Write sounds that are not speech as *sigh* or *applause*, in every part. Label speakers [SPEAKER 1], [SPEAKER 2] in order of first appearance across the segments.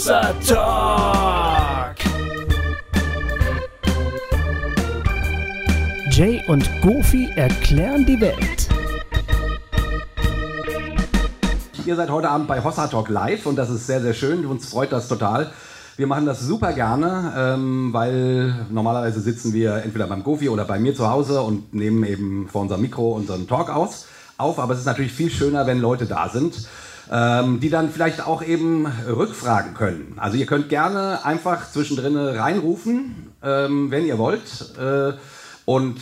[SPEAKER 1] Hossa Talk.
[SPEAKER 2] Jay und Goofy erklären die Welt.
[SPEAKER 3] Ihr seid heute Abend bei Hossa Talk live und das ist sehr, sehr schön. Uns freut das total. Wir machen das super gerne, ähm, weil normalerweise sitzen wir entweder beim Goofy oder bei mir zu Hause und nehmen eben vor unserem Mikro unseren Talk aus, auf. Aber es ist natürlich viel schöner, wenn Leute da sind, ähm, die dann vielleicht auch eben rückfragen können. Also ihr könnt gerne einfach zwischendrin reinrufen, ähm, wenn ihr wollt. Äh, und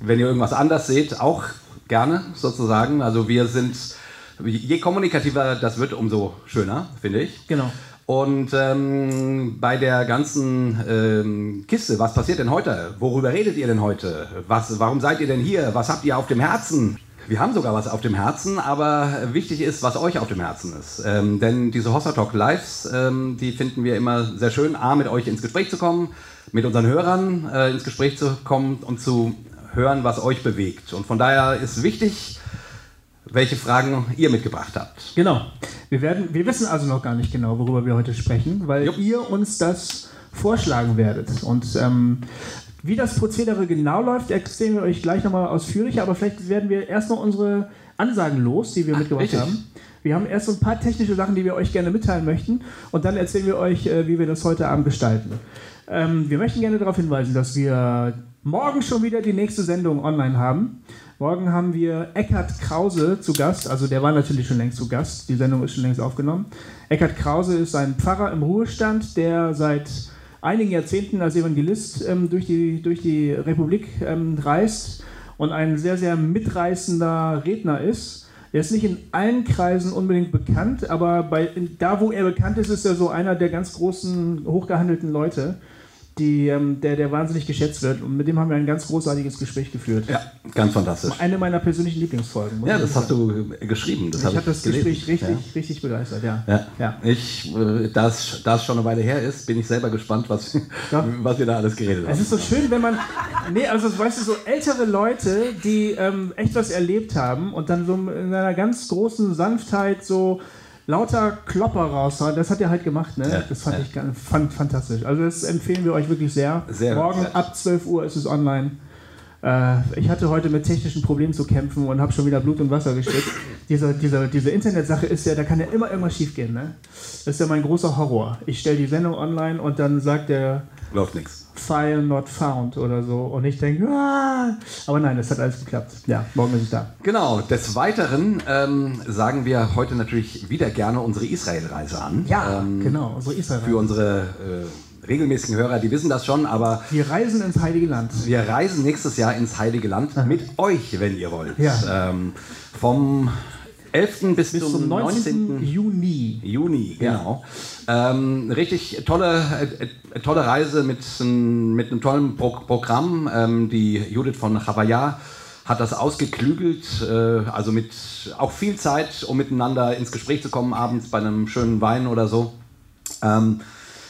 [SPEAKER 3] wenn ihr irgendwas anders seht, auch gerne sozusagen. Also wir sind, je kommunikativer das wird, umso schöner, finde ich.
[SPEAKER 2] Genau.
[SPEAKER 3] Und ähm, bei der ganzen ähm, Kiste, was passiert denn heute? Worüber redet ihr denn heute? Was, warum seid ihr denn hier? Was habt ihr auf dem Herzen? Wir haben sogar was auf dem Herzen, aber wichtig ist, was euch auf dem Herzen ist. Ähm, denn diese Hossa Talk Lives, ähm, die finden wir immer sehr schön, A, mit euch ins Gespräch zu kommen, mit unseren Hörern äh, ins Gespräch zu kommen und zu hören, was euch bewegt. Und von daher ist wichtig, welche Fragen ihr mitgebracht habt.
[SPEAKER 2] Genau. Wir, werden, wir wissen also noch gar nicht genau, worüber wir heute sprechen, weil
[SPEAKER 3] Jupp.
[SPEAKER 2] ihr uns das vorschlagen werdet. Und ähm, wie das Prozedere genau läuft, erzählen wir euch gleich nochmal ausführlicher, aber vielleicht werden wir erst noch unsere Ansagen los, die wir mitgebracht
[SPEAKER 3] richtig.
[SPEAKER 2] haben. Wir haben erst so ein paar technische Sachen, die wir euch gerne mitteilen möchten und dann erzählen wir euch, äh, wie wir das heute Abend gestalten. Ähm, wir möchten gerne darauf hinweisen, dass wir morgen schon wieder die nächste Sendung online haben. Morgen haben wir Eckhard Krause zu Gast, also der war natürlich schon längst zu Gast, die Sendung ist schon längst aufgenommen. Eckhard Krause ist ein Pfarrer im Ruhestand, der seit einigen Jahrzehnten als Evangelist ähm, durch, die, durch die Republik ähm, reist und ein sehr, sehr mitreißender Redner ist. Er ist nicht in allen Kreisen unbedingt bekannt, aber bei, da, wo er bekannt ist, ist er so einer der ganz großen, hochgehandelten Leute, die, ähm, der, der wahnsinnig geschätzt wird. Und mit dem haben wir ein ganz großartiges Gespräch geführt.
[SPEAKER 3] Ja, ganz fantastisch.
[SPEAKER 2] Eine meiner persönlichen Lieblingsfolgen.
[SPEAKER 3] Ja, das hast du geschrieben. Das
[SPEAKER 2] Ich
[SPEAKER 3] hab
[SPEAKER 2] habe das
[SPEAKER 3] gelesen.
[SPEAKER 2] Gespräch richtig,
[SPEAKER 3] Ja.
[SPEAKER 2] richtig begeistert, ja.
[SPEAKER 3] Ja.
[SPEAKER 2] Ja.
[SPEAKER 3] Ich, äh, da es da es schon eine Weile her ist, bin ich selber gespannt, was,
[SPEAKER 2] Ja. *laughs*
[SPEAKER 3] was wir da alles geredet
[SPEAKER 2] Es
[SPEAKER 3] haben.
[SPEAKER 2] ist so schön, wenn man. Nee, also weißt du, so ältere Leute, die ähm, echt was erlebt haben und dann so in einer ganz großen Sanftheit so lauter Klopper raushauen, das hat er halt gemacht, ne?
[SPEAKER 3] Ja,
[SPEAKER 2] das fand
[SPEAKER 3] ja.
[SPEAKER 2] ich ganz, fand, fantastisch. Also das empfehlen wir euch wirklich sehr.
[SPEAKER 3] Sehr
[SPEAKER 2] Morgen
[SPEAKER 3] hörenswert.
[SPEAKER 2] ab 12 Uhr ist es online. Äh, ich hatte heute mit technischen Problemen zu kämpfen und habe schon wieder Blut und Wasser geschwitzt. *laughs* diese, diese, diese Internetsache ist ja, da kann ja immer irgendwas schiefgehen, ne? Das ist ja mein großer Horror. Ich stelle die Sendung online und dann sagt der
[SPEAKER 3] Läuft nichts.
[SPEAKER 2] File not found oder so. Und ich denke, ah! aber nein, das hat alles geklappt. Ja, morgen ist es da.
[SPEAKER 3] Genau, des Weiteren ähm, sagen wir heute natürlich wieder gerne unsere Israel-Reise an. ähm,
[SPEAKER 2] genau, unsere Israel.
[SPEAKER 3] Für unsere äh, regelmäßigen Hörer, die wissen das schon, aber
[SPEAKER 2] Wir reisen ins Heilige Land.
[SPEAKER 3] wir reisen nächstes Jahr ins Heilige Land mit euch, wenn ihr wollt.
[SPEAKER 2] Ja.
[SPEAKER 3] Ähm, vom 11. bis,
[SPEAKER 2] Bis zum 19. Juni.
[SPEAKER 3] Juni, genau. Ähm, richtig tolle, äh, äh, tolle Reise mit, mit einem tollen Pro Programm. Ähm, die Judith von Chavaya hat das ausgeklügelt, äh, also mit auch viel Zeit, um miteinander ins Gespräch zu kommen, abends bei einem schönen Wein oder so. Ähm,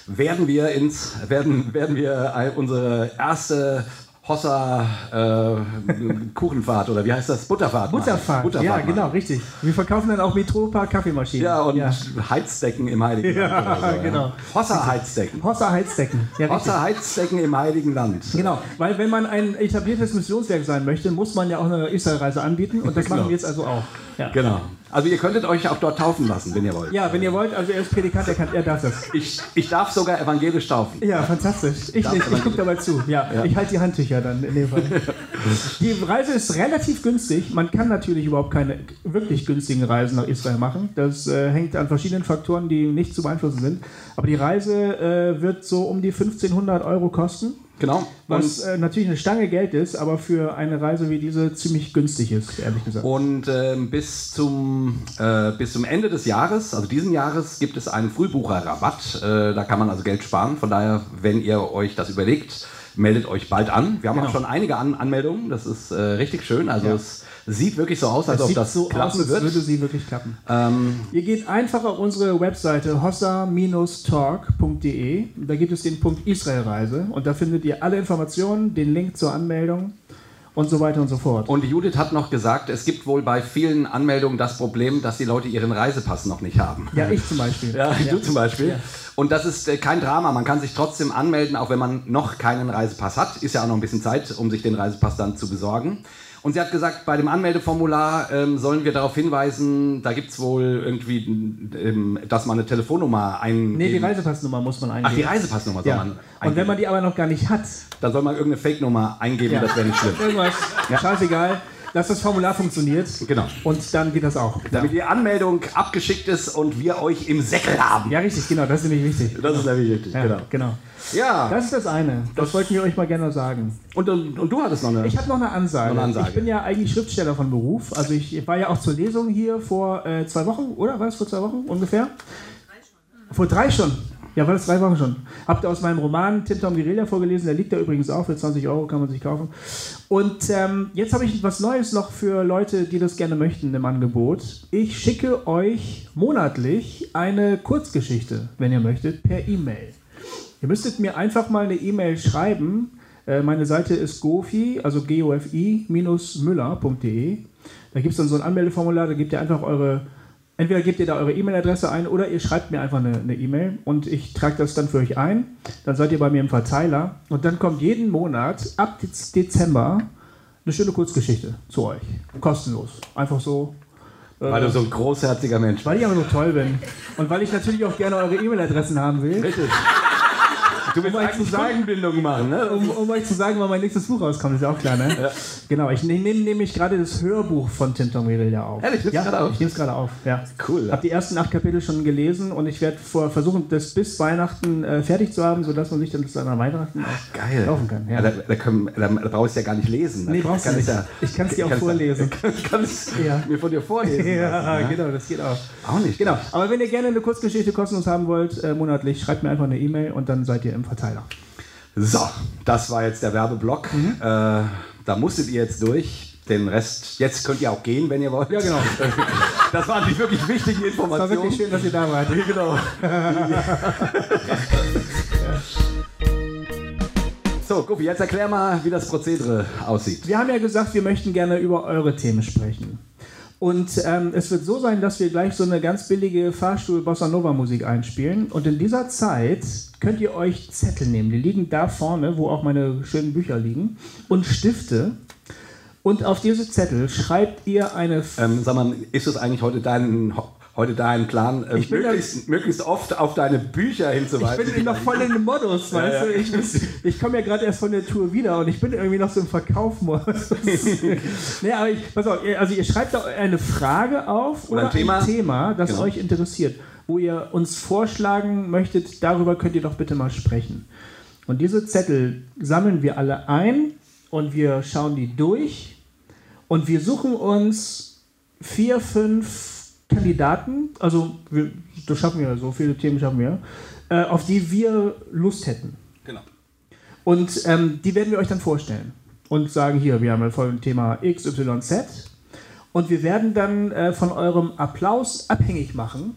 [SPEAKER 3] werden wir ins, werden, *laughs* werden wir ein- unsere erste Hossa äh, Kuchenfahrt oder wie heißt das? Butterfahrt.
[SPEAKER 2] Butterfahrt.
[SPEAKER 3] Butterfahrt
[SPEAKER 2] ja,
[SPEAKER 3] machen.
[SPEAKER 2] genau, richtig. Wir verkaufen dann auch Metropa Kaffeemaschinen.
[SPEAKER 3] Ja, und
[SPEAKER 2] ja.
[SPEAKER 3] Heizdecken im Heiligen
[SPEAKER 2] Ja,
[SPEAKER 3] Land. so,
[SPEAKER 2] genau.
[SPEAKER 3] Hossa Heizdecken.
[SPEAKER 2] Hossa Heizdecken. Ja.
[SPEAKER 3] Hossa Heizdecken im Heiligen Land.
[SPEAKER 2] Genau, weil wenn man ein etabliertes Missionswerk sein möchte, muss man ja auch eine Israelreise anbieten und das
[SPEAKER 3] Genau.
[SPEAKER 2] machen wir jetzt also auch. Ja.
[SPEAKER 3] Genau. Also ihr könntet euch auch dort taufen lassen, wenn ihr wollt.
[SPEAKER 2] ja, wenn ihr wollt, also er ist Predikant, er, kann, er darf das.
[SPEAKER 3] Ich, ich darf sogar evangelisch taufen.
[SPEAKER 2] Ja, fantastisch. Ich nicht, ich gucke dabei zu. Ja,
[SPEAKER 3] Ja.
[SPEAKER 2] ich halte die Handtücher dann in dem Fall. *laughs* die Reise ist relativ günstig. Man kann natürlich überhaupt keine wirklich günstigen Reisen nach Israel machen. Das äh, hängt an verschiedenen Faktoren, die nicht zu beeinflussen sind. Aber die Reise äh, wird so um die 1500 Euro kosten.
[SPEAKER 3] Genau.
[SPEAKER 2] Was äh, natürlich eine Stange Geld ist, aber für eine Reise wie diese ziemlich günstig ist, ehrlich gesagt.
[SPEAKER 3] und ähm, bis, zum, äh, bis zum Ende des Jahres, also diesen Jahres, gibt es einen Frühbucherrabatt. Äh, da kann man also Geld sparen. Von daher, wenn ihr euch das überlegt, meldet euch bald an. Wir haben
[SPEAKER 2] Genau.
[SPEAKER 3] auch schon einige an Anmeldungen. Das ist äh, richtig schön. Also
[SPEAKER 2] Ja.
[SPEAKER 3] es sieht wirklich so aus, als ob das
[SPEAKER 2] so
[SPEAKER 3] klappen
[SPEAKER 2] aus,
[SPEAKER 3] wird.
[SPEAKER 2] würde sie wirklich klappen.
[SPEAKER 3] Ähm,
[SPEAKER 2] Ihr geht einfach auf unsere Webseite hossa-talk.de. Da gibt es den Punkt Israelreise und da findet ihr alle Informationen, den Link zur Anmeldung und so weiter und so fort.
[SPEAKER 3] Und Judith hat noch gesagt, es gibt wohl bei vielen Anmeldungen das Problem, dass die Leute ihren Reisepass noch nicht haben.
[SPEAKER 2] ja, ich zum Beispiel.
[SPEAKER 3] Ja, du zum Beispiel. Und das ist äh, kein Drama. Man kann sich trotzdem anmelden, auch wenn man noch keinen Reisepass hat. Ist ja auch noch ein bisschen Zeit, um sich den Reisepass dann zu besorgen. Und sie hat gesagt, bei dem Anmeldeformular ähm, sollen wir darauf hinweisen, da gibt es wohl irgendwie, ähm, dass man eine Telefonnummer eingeben.
[SPEAKER 2] Nee, die Reisepassnummer muss man eingeben.
[SPEAKER 3] Ach, die Reisepassnummer soll
[SPEAKER 2] ja.
[SPEAKER 3] man
[SPEAKER 2] Und
[SPEAKER 3] eingeben.
[SPEAKER 2] wenn man die aber noch gar nicht hat,
[SPEAKER 3] dann soll man irgendeine Fake-Nummer eingeben,
[SPEAKER 2] Ja.
[SPEAKER 3] das wäre nicht schlimm. *laughs*
[SPEAKER 2] irgendwas, scheißegal, dass das Formular funktioniert.
[SPEAKER 3] Genau.
[SPEAKER 2] Und dann geht das auch.
[SPEAKER 3] Damit die Anmeldung abgeschickt ist und wir euch im Säckel haben.
[SPEAKER 2] Ja, richtig, genau, das ist nämlich wichtig.
[SPEAKER 3] Das ist nämlich richtig,
[SPEAKER 2] Ja,
[SPEAKER 3] genau.
[SPEAKER 2] genau.
[SPEAKER 3] Ja,
[SPEAKER 2] Das ist das eine. Das wollten wir euch mal gerne sagen.
[SPEAKER 3] und, und, und du hattest noch eine.
[SPEAKER 2] Ich habe noch eine Ansage.
[SPEAKER 3] Noch eine Ansage.
[SPEAKER 2] Ich bin ja eigentlich Schriftsteller von Beruf. Also ich war ja auch zur Lesung hier vor äh, zwei Wochen, oder? War das vor zwei Wochen ungefähr? Vor drei schon. Ja, war das drei Wochen schon. Habt ihr aus meinem Roman Tim Tom Guerilla vorgelesen, der liegt da übrigens auch für 20 Euro, kann man sich kaufen. Und ähm, jetzt habe ich was Neues noch für Leute, die das gerne möchten im Angebot. Ich schicke euch monatlich eine Kurzgeschichte, wenn ihr möchtet, per E-Mail. Ihr müsstet mir einfach mal eine E-Mail schreiben. Äh, Meine Seite ist gofi, also gofi-müller.de. Da gibt es dann so ein Anmeldeformular, da gebt ihr einfach eure, entweder gebt ihr da eure E-Mail-Adresse ein oder ihr schreibt mir einfach eine E-Mail und ich trage das dann für euch ein. Dann seid ihr bei mir im Verteiler und dann kommt jeden Monat ab Dez- Dezember eine schöne Kurzgeschichte zu euch. Kostenlos. Einfach so. äh,
[SPEAKER 3] weil du so ein großherziger Mensch bist.
[SPEAKER 2] weil ich aber so toll bin. Und weil ich natürlich auch gerne eure E-Mail-Adressen haben will.
[SPEAKER 3] Richtig. Du willst
[SPEAKER 2] Um euch zu sagen-
[SPEAKER 3] machen, ne?
[SPEAKER 2] Um, um euch zu sagen, wann mein nächstes Buch rauskommt, ist ja auch klar, ne? Genau, ich nehme nehm nämlich gerade das Hörbuch von Tim Tom Guerilla auf.
[SPEAKER 3] Ehrlich,
[SPEAKER 2] ja,
[SPEAKER 3] gerade auf?
[SPEAKER 2] ich nehme es gerade auf, ja.
[SPEAKER 3] Cool.
[SPEAKER 2] Habe die ersten acht Kapitel schon gelesen und ich werde versuchen, das bis Weihnachten äh, fertig zu haben, sodass man sich dann bis an Weihnachten auch
[SPEAKER 3] Geil.
[SPEAKER 2] kaufen kann.
[SPEAKER 3] Ja.
[SPEAKER 2] Ja.
[SPEAKER 3] da, da, können, da, da brauchst du ja gar nicht lesen.
[SPEAKER 2] Nee,
[SPEAKER 3] Da
[SPEAKER 2] brauchst du
[SPEAKER 3] kann
[SPEAKER 2] nicht.
[SPEAKER 3] Ja,
[SPEAKER 2] Ich kann's dir auch vorlesen. *laughs*
[SPEAKER 3] Ich kann es
[SPEAKER 2] Ja.
[SPEAKER 3] mir *laughs* von dir vorlesen.
[SPEAKER 2] Ja,
[SPEAKER 3] lassen,
[SPEAKER 2] genau, das geht auch.
[SPEAKER 3] Auch nicht.
[SPEAKER 2] Genau, aber wenn ihr gerne eine Kurzgeschichte kostenlos haben wollt, äh, monatlich, schreibt mir einfach eine E-Mail und dann seid ihr im Verteiler.
[SPEAKER 3] So, das war jetzt der Werbeblock.
[SPEAKER 2] Mhm.
[SPEAKER 3] Äh, da musstet ihr jetzt durch. Den Rest, jetzt könnt ihr auch gehen, wenn ihr wollt.
[SPEAKER 2] Ja, genau. *laughs*
[SPEAKER 3] Das waren die wirklich wichtigen
[SPEAKER 2] War
[SPEAKER 3] Informationen.
[SPEAKER 2] wirklich schön, dass ihr da wart. *laughs*
[SPEAKER 3] Genau. *laughs* so, Guffi, jetzt erklär mal, wie das Prozedere aussieht.
[SPEAKER 2] Wir haben ja gesagt, wir möchten gerne über eure Themen sprechen. Und ähm, es wird so sein, dass wir gleich so eine ganz billige Fahrstuhl-Bossa Nova-Musik einspielen. Und in dieser Zeit könnt ihr euch Zettel nehmen. Die liegen da vorne, wo auch meine schönen Bücher liegen. Und Stifte. Und auf diese Zettel schreibt ihr eine.
[SPEAKER 3] Ähm, sag mal, ist es eigentlich heute dein, heute dein Plan, ähm,
[SPEAKER 2] Ich bin
[SPEAKER 3] möglichst, möglichst oft auf deine Bücher
[SPEAKER 2] ich
[SPEAKER 3] hinzuweisen?
[SPEAKER 2] bin noch voll in dem Modus, weißt
[SPEAKER 3] ja.
[SPEAKER 2] du? Ich, ich komme ja gerade erst von der Tour wieder und ich bin irgendwie noch so im Verkaufmodus. *laughs* nee, aber ich, pass auf, also ihr schreibt da eine Frage auf
[SPEAKER 3] Oder
[SPEAKER 2] oder,
[SPEAKER 3] ein Thema.
[SPEAKER 2] ein Thema, das
[SPEAKER 3] Genau.
[SPEAKER 2] euch interessiert, wo ihr uns vorschlagen möchtet, darüber könnt ihr doch bitte mal sprechen. Und diese Zettel sammeln wir alle ein und wir schauen die durch und wir suchen uns vier, fünf Kandidaten, also wir, das schaffen wir, so viele Themen schaffen wir, äh, auf die wir Lust hätten.
[SPEAKER 3] Genau.
[SPEAKER 2] Und ähm, die werden wir euch dann vorstellen und sagen, hier, wir haben ein folgendes Thema XYZ. Und wir werden dann äh, von eurem Applaus abhängig machen,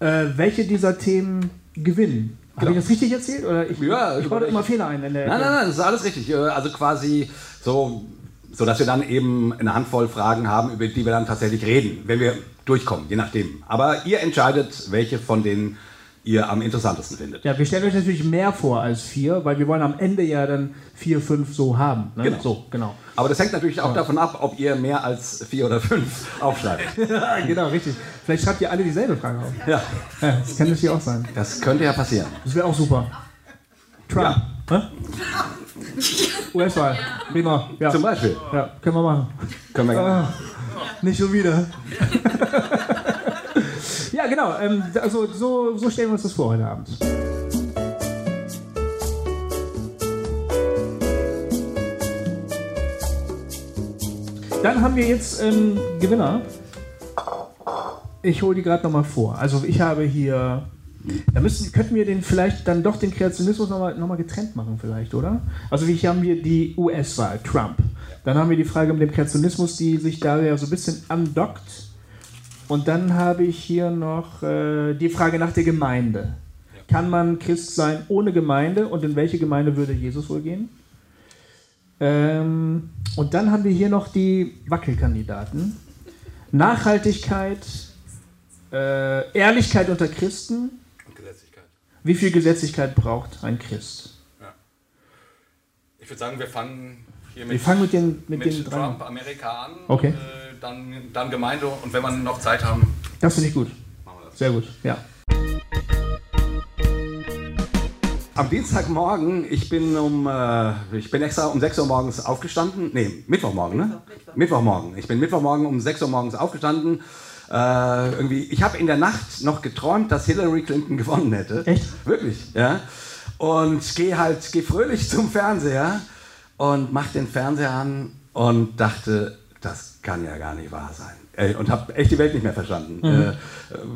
[SPEAKER 2] äh, welche dieser Themen gewinnen. Habe
[SPEAKER 3] Genau.
[SPEAKER 2] ich das richtig erzählt? Oder ich,
[SPEAKER 3] Ja,
[SPEAKER 2] ich baue immer Fehler ein. In der
[SPEAKER 3] Nein, nein, nein, das ist alles richtig. Äh, Also quasi so, so dass wir dann eben eine Handvoll Fragen haben, über die wir dann tatsächlich reden, wenn wir durchkommen, je nachdem. Aber ihr entscheidet, welche von denen ihr am interessantesten findet.
[SPEAKER 2] Ja, wir stellen euch natürlich mehr vor als vier, weil wir wollen am Ende ja dann vier, fünf so haben. Ne?
[SPEAKER 3] Genau.
[SPEAKER 2] So, genau.
[SPEAKER 3] Aber das hängt natürlich auch davon ab, ob ihr mehr als vier oder fünf aufschreibt. *laughs*
[SPEAKER 2] Ja, genau, richtig. Vielleicht schreibt ihr alle dieselbe Frage auf.
[SPEAKER 3] Ja,
[SPEAKER 2] Ja, das kann natürlich auch sein.
[SPEAKER 3] das könnte ja passieren.
[SPEAKER 2] Das wäre auch super. Trump. Hä? US-Wahl. *laughs* Prima. Ja.
[SPEAKER 3] Zum Beispiel.
[SPEAKER 2] ja, können wir machen.
[SPEAKER 3] Können wir gerne.
[SPEAKER 2] Ah, nicht schon wieder. *laughs* ja, genau. Ähm, also so, so stellen wir uns das vor heute Abend. Dann haben wir jetzt ähm, Gewinner. Ich hole die gerade nochmal vor. Also ich habe hier. Da müssen, könnten wir den vielleicht dann doch den Kreationismus nochmal noch mal getrennt machen, vielleicht, oder? Also wie hier haben wir die US-Wahl, Trump. Dann haben wir die Frage mit dem Kreationismus, die sich da ja so ein bisschen andockt. Und dann habe ich hier noch äh, die Frage nach der Gemeinde. Kann man Christ sein ohne Gemeinde und in welche Gemeinde würde Jesus wohl gehen? Ähm, und dann haben wir hier noch die Wackelkandidaten. Nachhaltigkeit, äh, Ehrlichkeit unter Christen. Wie viel Gesetzlichkeit braucht ein Christ?
[SPEAKER 3] Ich würde sagen, wir fangen hier
[SPEAKER 2] Wir fangen mit den, mit
[SPEAKER 3] mit
[SPEAKER 2] den.
[SPEAKER 3] Trump, Amerika an.
[SPEAKER 2] Okay.
[SPEAKER 3] Äh, dann, dann Gemeinde und wenn wir noch Zeit haben,
[SPEAKER 2] Das finde ich gut.
[SPEAKER 3] machen wir das.
[SPEAKER 2] Sehr gut, ja.
[SPEAKER 3] Am Dienstagmorgen, ich bin um, äh, ich bin extra um 6 Uhr morgens aufgestanden. Nee, Mittwochmorgen, ne? Mittwochmorgen. Ich bin Mittwochmorgen um 6 Uhr morgens aufgestanden. Äh, irgendwie, ich habe in der Nacht noch geträumt, dass Hillary Clinton gewonnen hätte.
[SPEAKER 2] Echt?
[SPEAKER 3] Wirklich, ja. Und gehe halt, gehe fröhlich zum Fernseher und mach den Fernseher an und dachte, das kann ja gar nicht wahr sein. Ey, Und habe echt die Welt nicht mehr verstanden. Äh,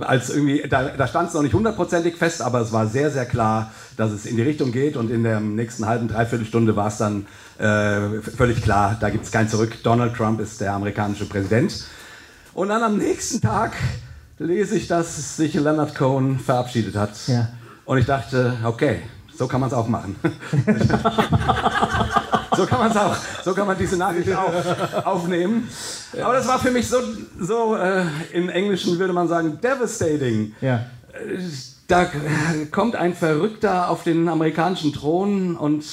[SPEAKER 3] als irgendwie, da, da stand es noch nicht hundertprozentig fest, aber es war sehr, sehr klar, dass es in die Richtung geht. Und in der nächsten halben, dreiviertel Stunde war es dann äh, völlig klar, da gibt es kein Zurück. Donald Trump ist der amerikanische Präsident. Und dann am nächsten Tag lese ich, dass sich Leonard Cohen verabschiedet hat.
[SPEAKER 2] Ja.
[SPEAKER 3] Und ich dachte, okay, so kann man es auch machen. *laughs* so kann man es auch, so kann man diese Nachricht *laughs* auch aufnehmen. Aber das war für mich so, so äh, im Englischen würde man sagen, devastating.
[SPEAKER 2] Ja.
[SPEAKER 3] Da kommt ein Verrückter auf den amerikanischen Thron und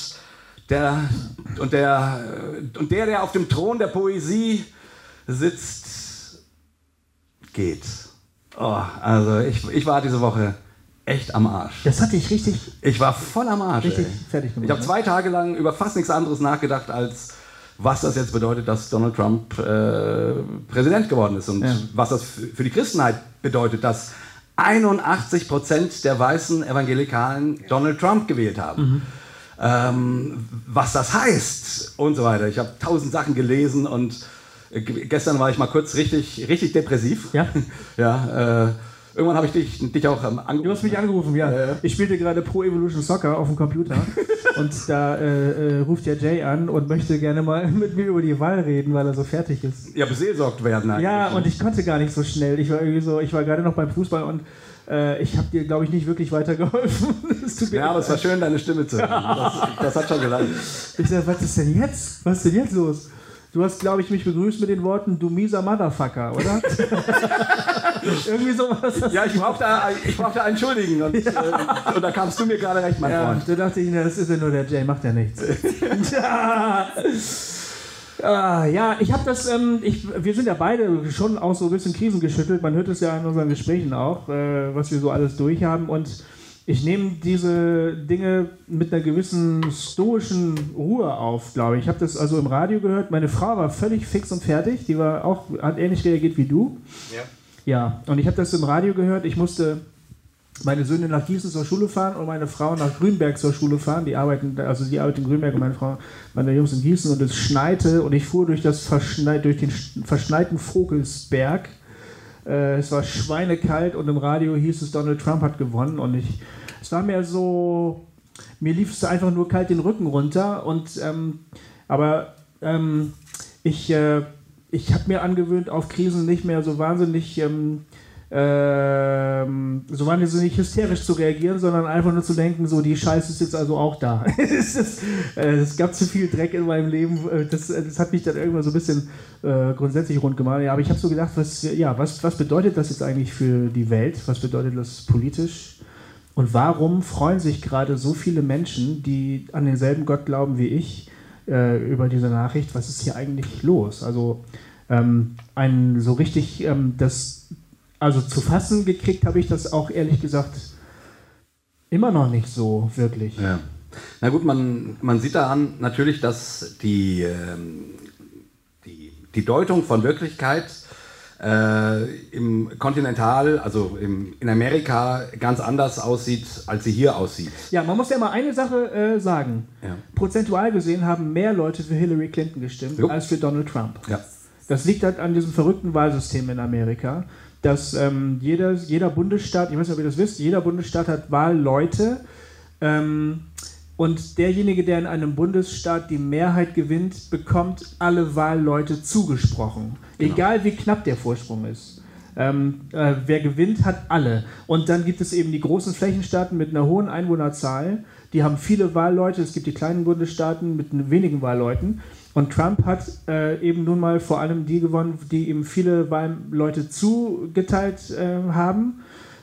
[SPEAKER 3] der, und der, und der, der auf dem Thron der Poesie sitzt, geht. Oh, also ich, ich war diese Woche echt am Arsch.
[SPEAKER 2] Das hatte ich richtig.
[SPEAKER 3] Ich war voll am Arsch.
[SPEAKER 2] Richtig
[SPEAKER 3] ey.
[SPEAKER 2] fertig gemacht,
[SPEAKER 3] Ich habe
[SPEAKER 2] ne?
[SPEAKER 3] zwei Tage lang über fast nichts anderes nachgedacht, als was das jetzt bedeutet, dass Donald Trump äh, Präsident geworden ist und
[SPEAKER 2] Ja.
[SPEAKER 3] was das für die Christenheit bedeutet, dass 81 Prozent der weißen Evangelikalen Donald Trump gewählt haben.
[SPEAKER 2] Mhm.
[SPEAKER 3] Ähm, was das heißt und so weiter. Ich habe tausend Sachen gelesen und gestern war ich mal kurz richtig, richtig depressiv.
[SPEAKER 2] Ja. *laughs*
[SPEAKER 3] ja äh, irgendwann habe ich dich, dich auch ähm, angerufen.
[SPEAKER 2] Du hast mich angerufen, ja.
[SPEAKER 3] Ja.
[SPEAKER 2] Ich spielte gerade Pro Evolution Soccer auf dem Computer *laughs* und da äh, äh, ruft ja Jay an und möchte gerne mal *laughs* mit mir über die Wahl reden, weil er so fertig ist.
[SPEAKER 3] Ja, beseelsorgt werden eigentlich.
[SPEAKER 2] Ja, und ich konnte gar nicht so schnell. Ich war irgendwie so, ich war gerade noch beim Fußball und äh, ich habe dir, glaube ich, nicht wirklich weitergeholfen. Es tut mir
[SPEAKER 3] Ja, aber es war schön, deine Stimme zu hören. Das, das hat schon gelangt.
[SPEAKER 2] Ich sag, was ist denn jetzt? Was ist denn jetzt los? Du hast, glaube ich, mich begrüßt mit den Worten, du mieser Motherfucker, oder? *laughs* Irgendwie so was.
[SPEAKER 3] Ja, ich brauchte, ich brauchte einen Schuldigen. Und, äh, und da kamst du mir gerade recht, mein
[SPEAKER 2] Ja,
[SPEAKER 3] Freund.
[SPEAKER 2] da dachte ich, na, das ist ja nur der Jay, macht ja nichts. *laughs* ja. Ah, ja, ich habe das, ähm, ich, wir sind ja beide schon auch so ein bisschen krisengeschüttelt. Man hört es ja in unseren Gesprächen auch, äh, was wir so alles durchhaben. Und ich nehme diese Dinge mit einer gewissen stoischen Ruhe auf, glaube ich. Ich habe das also im Radio gehört. Meine Frau war völlig fix und fertig. Die war auch, hat ähnlich reagiert wie du.
[SPEAKER 3] Ja.
[SPEAKER 2] Ja, und ich habe das im Radio gehört. Ich musste meine Söhne nach Gießen zur Schule fahren und meine Frau nach Grünberg zur Schule fahren. Die arbeiten, also die arbeitet in Grünberg und meine Frau, meine Jungs in Gießen und es schneite und ich fuhr durch das verschneit, durch den sch- verschneiten Vogelsberg. Äh, es war schweinekalt und im Radio hieß es, Donald Trump hat gewonnen und ich, es war mir so, mir lief es einfach nur kalt den Rücken runter und ähm, aber ähm, ich, äh, ich habe mir angewöhnt, auf Krisen nicht mehr so wahnsinnig ähm, ähm, so wahnsinnig hysterisch zu reagieren, sondern einfach nur zu denken, so die Scheiße ist jetzt also auch da. *laughs* es, ist, äh, es gab zu viel Dreck in meinem Leben. äh, Das, äh, das hat mich dann irgendwann so ein bisschen äh, grundsätzlich rund gemacht. Ja, aber ich habe so gedacht, was, ja, was, was bedeutet das jetzt eigentlich für die Welt? Was bedeutet das politisch? Und warum freuen sich gerade so viele Menschen, die an denselben Gott glauben wie ich, äh, über diese Nachricht? Was ist hier eigentlich los? Also ähm, ein so richtig ähm, das also zu fassen gekriegt habe ich das auch ehrlich gesagt immer noch nicht so wirklich.
[SPEAKER 3] Ja. Na gut, man, man sieht daran natürlich, dass die, ähm, die, die Deutung von Wirklichkeit äh, im Kontinental, also im, in Amerika, ganz anders aussieht, als sie hier aussieht.
[SPEAKER 2] Ja, man muss ja mal eine Sache äh, sagen.
[SPEAKER 3] Ja.
[SPEAKER 2] Prozentual gesehen haben mehr Leute für Hillary Clinton gestimmt
[SPEAKER 3] Jo.
[SPEAKER 2] als für Donald Trump.
[SPEAKER 3] Ja.
[SPEAKER 2] Das liegt halt an diesem verrückten Wahlsystem in Amerika, dass ähm, jeder, jeder Bundesstaat, ich weiß nicht, ob ihr das wisst, jeder Bundesstaat hat Wahlleute ähm, und derjenige, der in einem Bundesstaat die Mehrheit gewinnt, bekommt alle Wahlleute zugesprochen. Egal wie knapp der Vorsprung ist. Ähm, äh, wer gewinnt, hat alle. Und dann gibt es eben die großen Flächenstaaten mit einer hohen Einwohnerzahl. die haben viele Wahlleute. Es gibt die kleinen Bundesstaaten mit wenigen Wahlleuten. Und Trump hat äh, eben nun mal vor allem die gewonnen, die ihm viele Wahlleute zugeteilt äh, haben.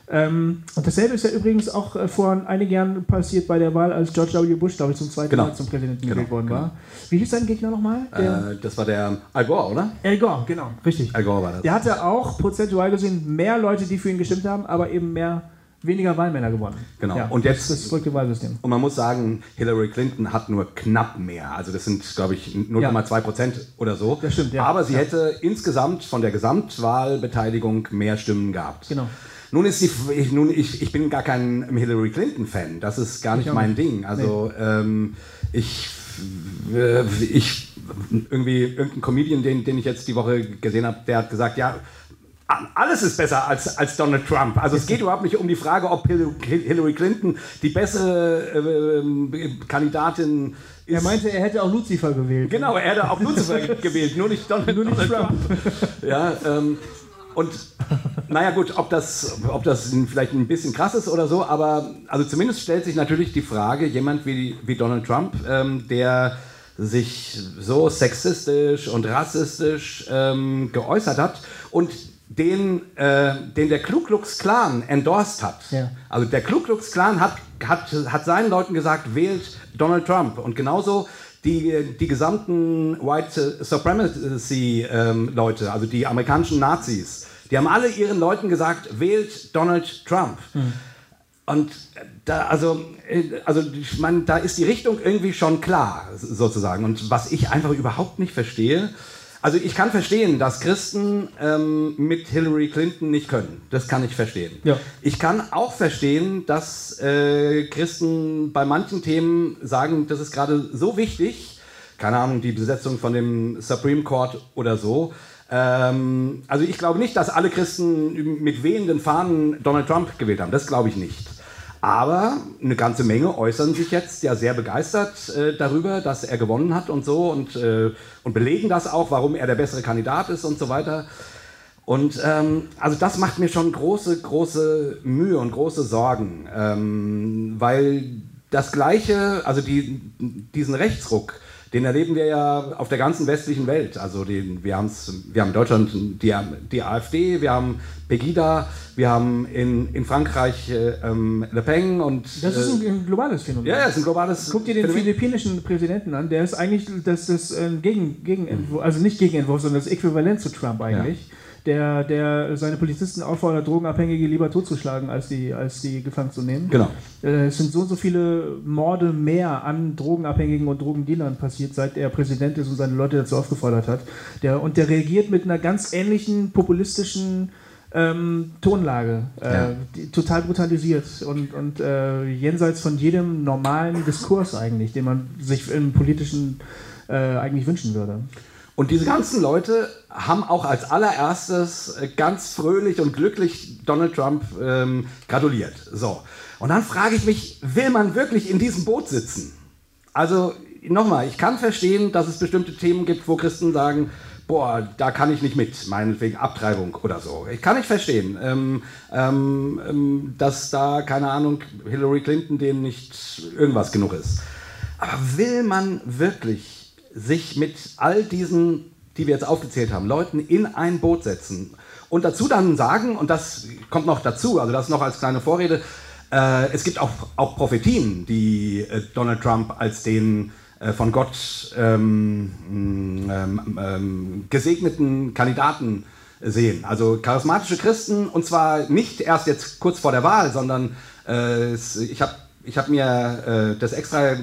[SPEAKER 2] Ähm, und dasselbe ist ja übrigens auch äh, vor einigen Jahren passiert bei der Wahl, als George W. Bush, glaube ich, zum zweiten
[SPEAKER 3] Genau.
[SPEAKER 2] Mal zum Präsidenten
[SPEAKER 3] Genau,
[SPEAKER 2] gewählt worden
[SPEAKER 3] genau.
[SPEAKER 2] war. Wie hieß sein Gegner nochmal?
[SPEAKER 3] Äh, das war der Al Gore, oder?
[SPEAKER 2] Al Gore, genau, richtig.
[SPEAKER 3] Al Gore war das.
[SPEAKER 2] Der hatte auch prozentual gesehen mehr Leute, die für ihn gestimmt haben, aber eben mehr, weniger Wahlmänner gewonnen.
[SPEAKER 3] Genau.
[SPEAKER 2] Ja,
[SPEAKER 3] Und jetzt-
[SPEAKER 2] das verrückte Wahlsystem.
[SPEAKER 3] Und man muss sagen, Hillary Clinton hat nur knapp mehr. Also das sind, glaube ich, 0,2 Prozent oder so.
[SPEAKER 2] Das stimmt, ja.
[SPEAKER 3] Aber sie
[SPEAKER 2] Ja.
[SPEAKER 3] hätte insgesamt von der Gesamtwahlbeteiligung mehr Stimmen gehabt.
[SPEAKER 2] Genau.
[SPEAKER 3] Nun ist die, ich, nun, ich, ich bin gar kein Hillary Clinton-Fan. Das ist gar nicht mein. Ding. Also ähm, ich, äh, ich irgendwie irgendein Comedian, den, den ich jetzt die Woche gesehen habe, der hat gesagt, ja, alles ist besser als, als Donald Trump. Also es geht überhaupt nicht um die Frage, ob Hil- Hillary Clinton die bessere äh, Kandidatin ist.
[SPEAKER 2] Er meinte, er hätte auch Lucifer gewählt.
[SPEAKER 3] Genau, er hätte auch Lucifer *laughs* gewählt, nur nicht Donald,
[SPEAKER 2] Nur nicht
[SPEAKER 3] Donald Trump. Ja, ähm, und naja gut, ob das, ob das vielleicht ein bisschen krass ist oder so, aber also zumindest stellt sich natürlich die Frage, jemand wie, wie Donald Trump, ähm, der sich so sexistisch und rassistisch ähm, geäußert hat und den, äh, den der Ku Klux Klan endorsed hat.
[SPEAKER 2] Ja.
[SPEAKER 3] Also der Ku Klux Klan hat, hat, hat seinen Leuten gesagt, wählt Donald Trump. Und genauso die, die gesamten White Supremacy-Leute, also die amerikanischen Nazis, die haben alle ihren Leuten gesagt, wählt Donald Trump. Und da, also, äh, also ich meine, da ist die Richtung irgendwie schon klar, sozusagen. Und was ich einfach überhaupt nicht verstehe, also ich kann verstehen, dass Christen ähm, mit Hillary Clinton nicht können. Das kann ich verstehen.
[SPEAKER 2] Ja.
[SPEAKER 3] Ich kann auch verstehen, dass äh, Christen bei manchen Themen sagen, das ist gerade so wichtig, keine Ahnung, die Besetzung von dem Supreme Court oder so. Ähm, also ich glaube nicht, dass alle Christen mit wehenden Fahnen Donald Trump gewählt haben. Das glaube ich nicht. Aber eine ganze Menge äußern sich jetzt ja sehr begeistert äh, darüber, dass er gewonnen hat und so und, äh, und belegen das auch, warum er der bessere Kandidat ist und so weiter. Und ähm, also das macht mir schon große, große Mühe und große Sorgen, ähm, weil das Gleiche, also die, diesen Rechtsruck, den erleben wir ja auf der ganzen westlichen Welt. Also den, wir, haben's, wir haben in Deutschland die, die AfD, wir haben Pegida, wir haben in, in Frankreich äh, ähm, Le Pen und...
[SPEAKER 2] Das ist
[SPEAKER 3] äh,
[SPEAKER 2] ein, ein globales Phänomen.
[SPEAKER 3] ja, ja, ist ein globales...
[SPEAKER 2] Guck dir den
[SPEAKER 3] Phänomen.
[SPEAKER 2] philippinischen Präsidenten an, der ist eigentlich das, das äh, Gegen, Gegenentwurf, also nicht Gegenentwurf, sondern das Äquivalent zu Trump eigentlich. Der, der seine Polizisten auffordert, Drogenabhängige lieber totzuschlagen, als die, als die gefangen zu nehmen.
[SPEAKER 3] Genau.
[SPEAKER 2] Äh, Es sind so und so viele Morde mehr an Drogenabhängigen und Drogendealern passiert, seit er Präsident ist und seine Leute dazu aufgefordert hat. Der, und der reagiert mit einer ganz ähnlichen populistischen ähm, Tonlage, äh,
[SPEAKER 3] Ja.
[SPEAKER 2] die, total brutalisiert und, und äh, jenseits von jedem normalen Diskurs eigentlich, den man sich im politischen äh, eigentlich wünschen würde.
[SPEAKER 3] Und diese ganzen Leute haben auch als allererstes äh, ganz fröhlich und glücklich Donald Trump ähm, gratuliert. So. Und dann frage ich mich, will man wirklich in diesem Boot sitzen? Also nochmal, ich kann verstehen, dass es bestimmte Themen gibt, wo Christen sagen, boah, da kann ich nicht mit, meinetwegen Abtreibung oder so. Ich kann nicht verstehen, ähm, ähm, ähm, dass da, keine Ahnung, Hillary Clinton denen nicht irgendwas genug ist. Aber will man wirklich sich mit all diesen, die wir jetzt aufgezählt haben, Leuten in ein Boot setzen und dazu dann sagen, und das kommt noch dazu, also das noch als kleine Vorrede, äh, es gibt auch, auch Prophetien, die äh, Donald Trump als den äh, von Gott ähm, ähm, ähm, gesegneten Kandidaten sehen. Also charismatische Christen, und zwar nicht erst jetzt kurz vor der Wahl, sondern äh, ich habe ich hab mir äh, das extra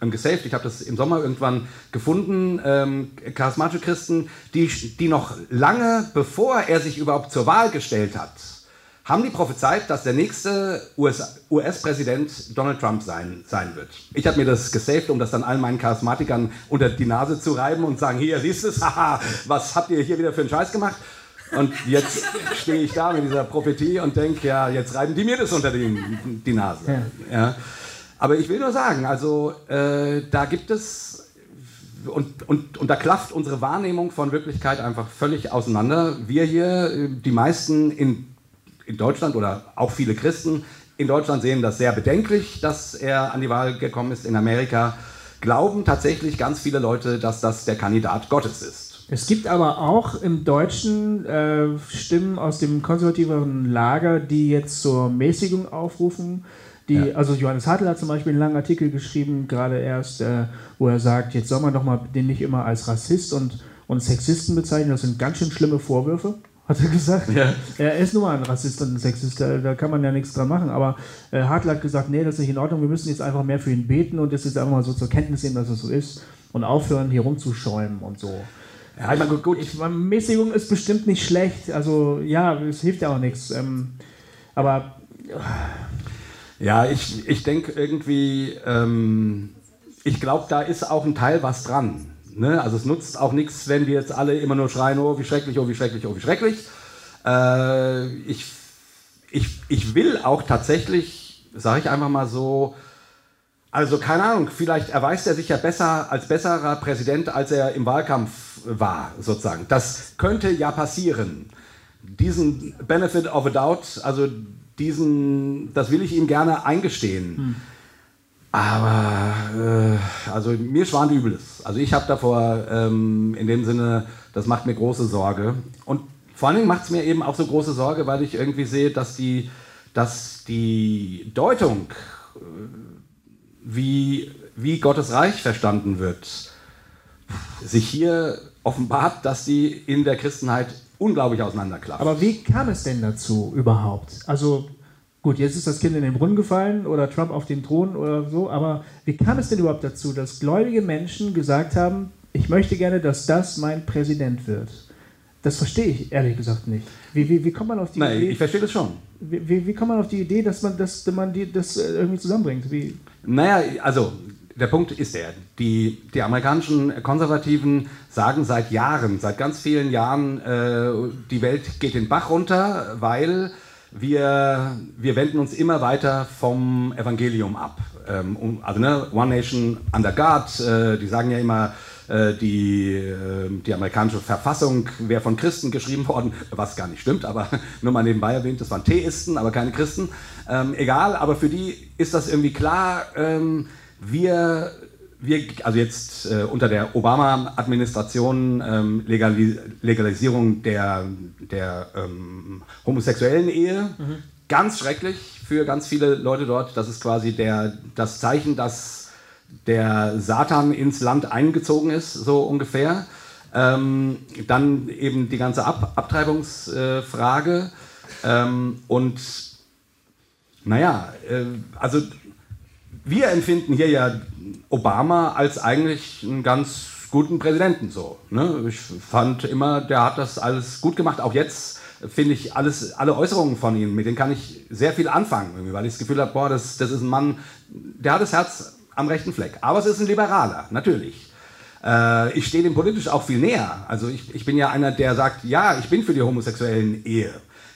[SPEAKER 3] ähm, gesaved, ich habe das im Sommer irgendwann gefunden, ähm, charismatische Christen, die, die noch lange bevor er sich überhaupt zur Wahl gestellt hat, haben die prophezeit, dass der nächste US US-Präsident Donald Trump sein, sein wird. Ich habe mir das gesaved, um das dann allen meinen Charismatikern unter die Nase zu reiben und sagen, hier, siehst du es, *laughs* haha, was habt ihr hier wieder für einen Scheiß gemacht? Und jetzt stehe ich da mit dieser Prophetie und denke, ja, jetzt reiben die mir das unter die, die Nase. Ja. Aber ich will nur sagen, also äh, da gibt es und, und, und da klafft unsere Wahrnehmung von Wirklichkeit einfach völlig auseinander. Wir hier, äh, die meisten in, in Deutschland oder auch viele Christen in Deutschland sehen das sehr bedenklich, dass er an die Wahl gekommen ist. In Amerika glauben tatsächlich ganz viele Leute, dass das der Kandidat Gottes ist.
[SPEAKER 2] Es gibt aber auch im Deutschen äh, Stimmen aus dem konservativeren Lager, die jetzt zur Mäßigung aufrufen. Die, ja. Also Johannes Hartl hat zum Beispiel einen langen Artikel geschrieben, gerade erst, äh, wo er sagt, jetzt soll man doch mal den nicht immer als Rassist und, und Sexisten bezeichnen. Das sind ganz schön schlimme Vorwürfe *laughs* hat er gesagt. Ja. Er ist nur mal ein Rassist und ein Sexist, da, da kann man ja nichts dran machen. Aber äh, Hartl hat gesagt, nee, das ist nicht in Ordnung, wir müssen jetzt einfach mehr für ihn beten und das jetzt einfach mal so zur Kenntnis nehmen, dass es so ist und aufhören, hier rumzuschäumen und so. Ja, meine, gut, gut. Ich, Mäßigung ist bestimmt nicht schlecht, also ja, es hilft ja auch nichts. Ähm, aber.
[SPEAKER 3] Ja, ich, ich denke irgendwie, ähm, ich glaube, da ist auch ein Teil was dran. Ne? Also es nutzt auch nichts, wenn wir jetzt alle immer nur schreien, oh wie schrecklich, oh wie schrecklich, oh wie schrecklich. Äh, ich, ich, ich will auch tatsächlich, sage ich einfach mal so, also keine Ahnung, vielleicht erweist er sich ja besser als besserer Präsident, als er im Wahlkampf war, sozusagen. Das könnte ja passieren. Diesen Benefit of a Doubt, also diesen, das will ich ihm gerne eingestehen. Hm. Aber äh, also mir schwant Übles. Also ich habe davor ähm, in dem Sinne, das macht mir große Sorge. Und vor allen Dingen macht es mir eben auch so große Sorge, weil ich irgendwie sehe, dass die, dass die Deutung, äh, wie, wie Gottes Reich verstanden wird, sich hier offenbart, dass die in der Christenheit unglaublich auseinanderklafft.
[SPEAKER 2] Aber wie kam es denn dazu überhaupt? Also Gut, jetzt ist das Kind in den Brunnen gefallen oder Trump auf den Thron oder so, aber wie kam es denn überhaupt dazu, dass gläubige Menschen gesagt haben, ich möchte gerne, dass das mein Präsident wird? Das verstehe ich ehrlich gesagt nicht. Wie, wie, wie kommt man auf die
[SPEAKER 3] Nein, Idee? Ich verstehe das schon.
[SPEAKER 2] Wie, wie, wie, kommt man auf die Idee, dass man das, dass man die, das äh, irgendwie zusammenbringt? Wie?
[SPEAKER 3] Naja, also der Punkt ist der, die, die amerikanischen Konservativen sagen seit Jahren, seit ganz vielen Jahren, äh, die Welt geht den Bach runter, weil wir, wir wenden uns immer weiter vom Evangelium ab. Ähm, also ne, One Nation Under God, äh, die sagen ja immer, äh, die, äh, die amerikanische Verfassung wäre von Christen geschrieben worden, was gar nicht stimmt, aber *laughs* nur mal nebenbei erwähnt, das waren Theisten, aber keine Christen. Ähm, egal, aber für die ist das irgendwie klar, ähm, wir wir, also jetzt äh, unter der Obama-Administration ähm, Legali Legalisierung der, der ähm, homosexuellen Ehe, mhm. ganz schrecklich für ganz viele Leute dort. Das ist quasi der, das Zeichen, dass der Satan ins Land eingezogen ist, so ungefähr. Ähm, dann eben die ganze Ab Abtreibungsfrage. Äh, und naja, äh, also wir empfinden hier ja Obama als eigentlich einen ganz guten Präsidenten so. Ne? Ich fand immer, der hat das alles gut gemacht. Auch jetzt finde ich alles, alle Äußerungen von ihm, mit denen kann ich sehr viel anfangen, weil ich das Gefühl habe, boah, das, das ist ein Mann, der hat das Herz am rechten Fleck. Aber es ist ein Liberaler, natürlich. Äh, ich stehe dem politisch auch viel näher. Also ich, ich bin ja einer, der sagt, ja, ich bin für die homosexuellen Ehe.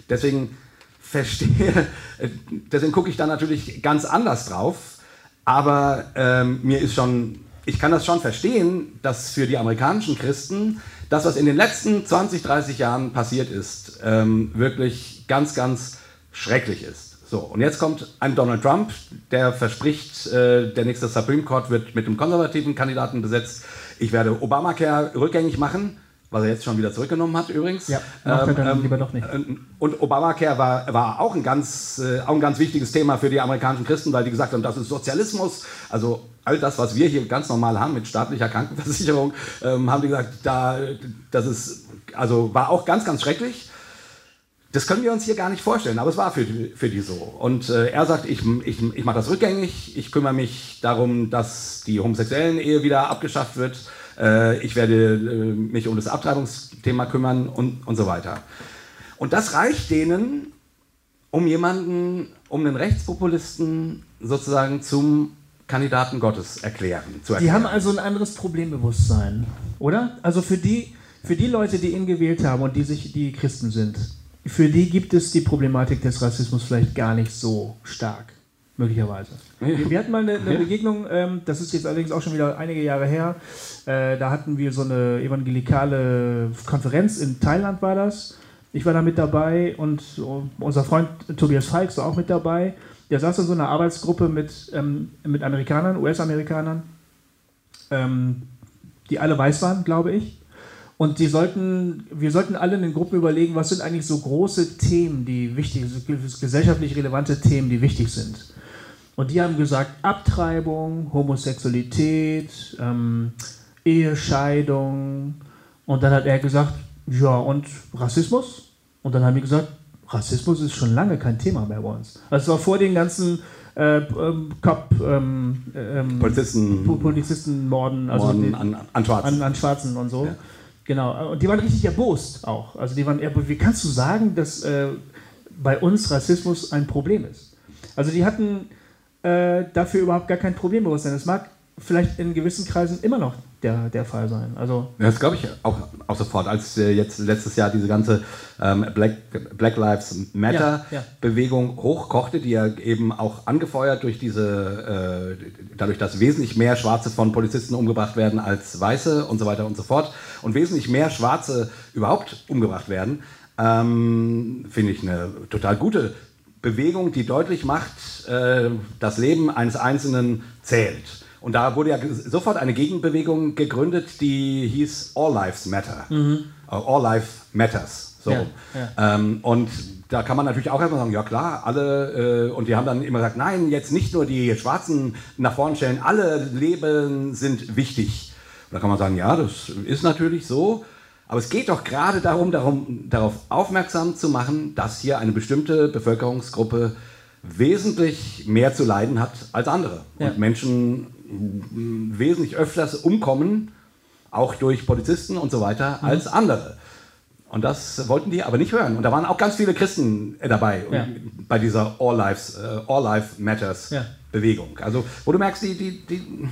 [SPEAKER 3] Deswegen verstehe, *laughs* deswegen gucke ich da natürlich ganz anders drauf. Aber ähm, mir ist schon, ich kann das schon verstehen, dass für die amerikanischen Christen das, was in den letzten 20, 30 Jahren passiert ist, ähm, wirklich ganz, ganz schrecklich ist. So, und jetzt kommt ein Donald Trump, der verspricht, äh, der nächste Supreme Court wird mit einem konservativen Kandidaten besetzt. Ich werde Obamacare rückgängig machen was er jetzt schon wieder zurückgenommen hat übrigens. Ja,
[SPEAKER 2] macht er dann ähm, lieber doch nicht.
[SPEAKER 3] Ähm, und Obamacare war, war auch, ein ganz, äh, auch ein ganz wichtiges Thema für die amerikanischen Christen, weil die gesagt haben, das ist Sozialismus. Also all das, was wir hier ganz normal haben mit staatlicher Krankenversicherung, *laughs* ähm, haben die gesagt, da, das ist, also war auch ganz, ganz schrecklich. Das können wir uns hier gar nicht vorstellen, aber es war für die, für die so. Und äh, er sagt, ich, ich, ich mache das rückgängig, ich kümmere mich darum, dass die homosexuellen Ehe wieder abgeschafft wird äh, ich werde äh, mich um das Abtreibungsthema kümmern und, und so weiter. Und das reicht denen, um jemanden, um einen Rechtspopulisten sozusagen zum Kandidaten Gottes erklären,
[SPEAKER 2] zu erklären. Die haben also ein anderes Problembewusstsein, oder? Also für die, für die Leute, die ihn gewählt haben und die sich die Christen sind, für die gibt es die Problematik des Rassismus vielleicht gar nicht so stark möglicherweise. Wir, wir hatten mal eine, eine Begegnung, ähm, das ist jetzt allerdings auch schon wieder einige Jahre her. Äh, da hatten wir so eine evangelikale Konferenz in Thailand war das. Ich war da mit dabei und unser Freund Tobias Falk war auch mit dabei. der saß in so einer Arbeitsgruppe mit, ähm, mit Amerikanern, US-Amerikanern, ähm, die alle weiß waren, glaube ich. Und die sollten, wir sollten alle in den Gruppen überlegen, was sind eigentlich so große Themen, die wichtig sind, gesellschaftlich relevante Themen, die wichtig sind. Und die haben gesagt, Abtreibung, Homosexualität, ähm, Ehescheidung. Und dann hat er gesagt, ja, und Rassismus? Und dann haben die gesagt, Rassismus ist schon lange kein Thema mehr bei uns. Also es war vor den ganzen äh, ähm, Cop, ähm, ähm,
[SPEAKER 3] Polizisten,
[SPEAKER 2] Polizistenmorden, also
[SPEAKER 3] Morden
[SPEAKER 2] den,
[SPEAKER 3] an, an Schwarzen.
[SPEAKER 2] an, an Schwarzen und so.
[SPEAKER 3] Ja.
[SPEAKER 2] Genau. Und die waren richtig erbost auch. Also die waren eher, wie kannst du sagen, dass äh, bei uns Rassismus ein Problem ist? Also die hatten äh, dafür überhaupt gar kein Problembewusstsein. Das mag vielleicht in gewissen Kreisen immer noch der, der Fall sein. Also
[SPEAKER 3] Ja, das glaube ich auch, auch sofort. Als äh, jetzt letztes Jahr diese ganze ähm, Black, Black Lives
[SPEAKER 2] Ja, ja.
[SPEAKER 3] Matter-Bewegung hochkochte, die ja eben auch angefeuert durch diese, äh, dadurch, dass wesentlich mehr Schwarze von Polizisten umgebracht werden als Weiße und so weiter und so fort und wesentlich mehr Schwarze überhaupt umgebracht werden, ähm, finde ich eine total gute Bewegung, die deutlich macht, äh, das Leben eines Einzelnen zählt. Und da wurde ja sofort eine Gegenbewegung gegründet, die hieß All Lives Matter. Äh, All Life Matters. So.
[SPEAKER 2] Ja,
[SPEAKER 3] rum. Ähm, und da kann man natürlich auch erstmal sagen, ja klar, alle, äh, und die haben dann immer gesagt, nein, jetzt nicht nur die Schwarzen nach vorne stellen, alle Leben sind wichtig. Und da kann man sagen, ja, das ist natürlich so. Aber es geht doch gerade darum, darum, darauf aufmerksam zu machen, dass hier eine bestimmte Bevölkerungsgruppe wesentlich mehr zu leiden hat als andere.
[SPEAKER 2] Ja.
[SPEAKER 3] Und Menschen mm, wesentlich öfters umkommen, auch durch Polizisten und so weiter,
[SPEAKER 2] Mhm.
[SPEAKER 3] als andere. Und das wollten die aber nicht hören. Und da waren auch ganz viele Christen äh, dabei
[SPEAKER 2] Ja.
[SPEAKER 3] bei dieser All, Lives, äh, All Life Matters
[SPEAKER 2] Ja.
[SPEAKER 3] Bewegung. Also, wo du merkst, die, die, die,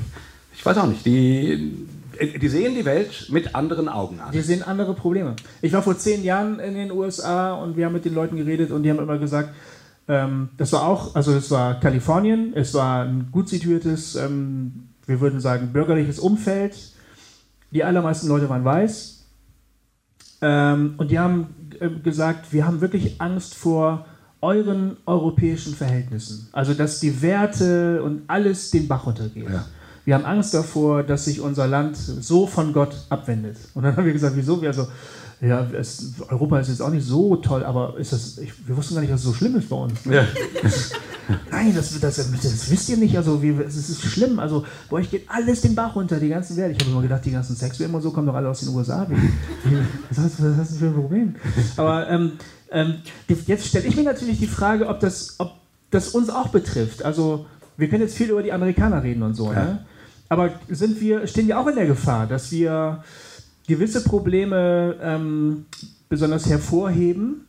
[SPEAKER 3] ich weiß auch nicht, die, die sehen die Welt mit anderen Augen an.
[SPEAKER 2] Wir sehen andere Probleme. Ich war vor zehn Jahren in den USA und wir haben mit den Leuten geredet und die haben immer gesagt, ähm, das war auch, also es war Kalifornien, es war ein gut situiertes, ähm, wir würden sagen, bürgerliches Umfeld. Die allermeisten Leute waren weiß. Ähm, und die haben äh, gesagt, wir haben wirklich Angst vor euren europäischen Verhältnissen. Also, dass die Werte und alles den Bach runtergeht.
[SPEAKER 3] Ja.
[SPEAKER 2] Wir haben Angst davor, dass sich unser Land so von Gott abwendet. Und dann haben wir gesagt, wieso? Wir also, ja, es, Europa ist jetzt auch nicht so toll, aber ist das, ich, wir wussten gar nicht, dass es so schlimm ist bei uns.
[SPEAKER 3] Ja. *laughs*
[SPEAKER 2] Nein, das, das, das, wisst ihr nicht. Also, wie, es ist schlimm. Also, bei euch geht alles den Bach runter, die ganzen Werte. Ich habe immer gedacht, die ganzen Sexfilme und so kommen doch alle aus den USA. Wie, wie, was, hast, was hast du für ein Problem? Aber ähm, ähm, jetzt stelle ich mir natürlich die Frage, ob das, ob das uns auch betrifft. Also, wir können jetzt viel über die Amerikaner reden und so,
[SPEAKER 3] Ja.
[SPEAKER 2] ne? Aber sind wir, stehen wir auch in der Gefahr, dass wir gewisse Probleme ähm, besonders hervorheben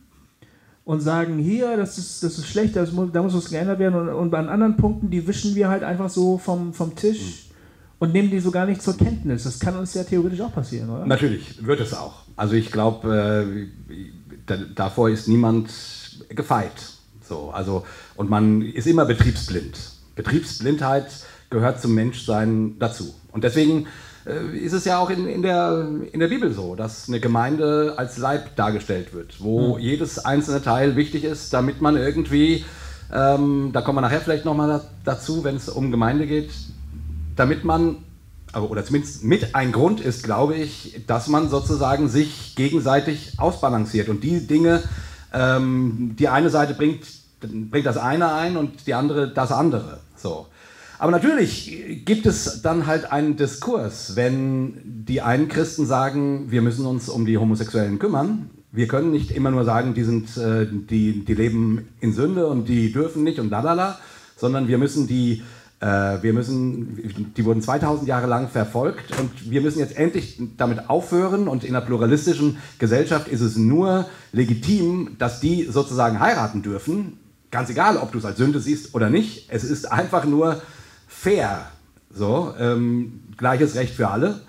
[SPEAKER 2] und sagen, hier, das ist, das ist schlecht, das muss, da muss was geändert werden. Und, und an anderen Punkten, die wischen wir halt einfach so vom, vom Tisch und nehmen die so gar nicht zur Kenntnis. Das kann uns ja theoretisch auch passieren, oder?
[SPEAKER 3] Natürlich wird es auch. Also ich glaube, äh, da, davor ist niemand gefeit. So, also, und man ist immer betriebsblind. Betriebsblindheit gehört zum Menschsein dazu. Und deswegen äh, ist es ja auch in, in, der, in der Bibel so, dass eine Gemeinde als Leib dargestellt wird, wo jedes einzelne Teil wichtig ist, damit man irgendwie, ähm, da kommen wir nachher vielleicht nochmal da, dazu, wenn es um Gemeinde geht, damit man, oder zumindest mit ein Grund ist, glaube ich, dass man sozusagen sich gegenseitig ausbalanciert und die Dinge, ähm, die eine Seite bringt, bringt das eine ein und die andere das andere. So. Aber natürlich gibt es dann halt einen Diskurs, wenn die einen Christen sagen, wir müssen uns um die Homosexuellen kümmern. Wir können nicht immer nur sagen, die, sind, äh, die, die leben in Sünde und die dürfen nicht und lalala, sondern wir müssen die, äh, wir müssen, die wurden 2000 Jahre lang verfolgt und wir müssen jetzt endlich damit aufhören und in einer pluralistischen Gesellschaft ist es nur legitim, dass die sozusagen heiraten dürfen, ganz egal, ob du es als Sünde siehst oder nicht. Es ist einfach nur fair. So, ähm, gleiches Recht für alle.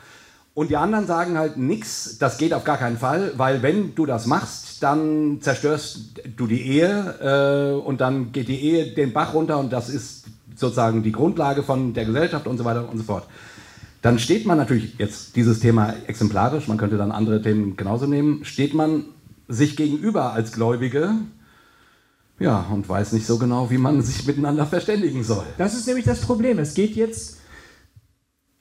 [SPEAKER 3] Und die anderen sagen halt nichts, das geht auf gar keinen Fall, weil wenn du das machst, dann zerstörst du die Ehe äh, und dann geht die Ehe den Bach runter und das ist sozusagen die Grundlage von der Gesellschaft und so weiter und so fort. Dann steht man natürlich, jetzt dieses Thema exemplarisch, man könnte dann andere Themen genauso nehmen, steht man sich gegenüber als Gläubige Ja, und weiß nicht so genau, wie man sich miteinander verständigen soll.
[SPEAKER 2] Das ist nämlich das Problem. Es geht jetzt,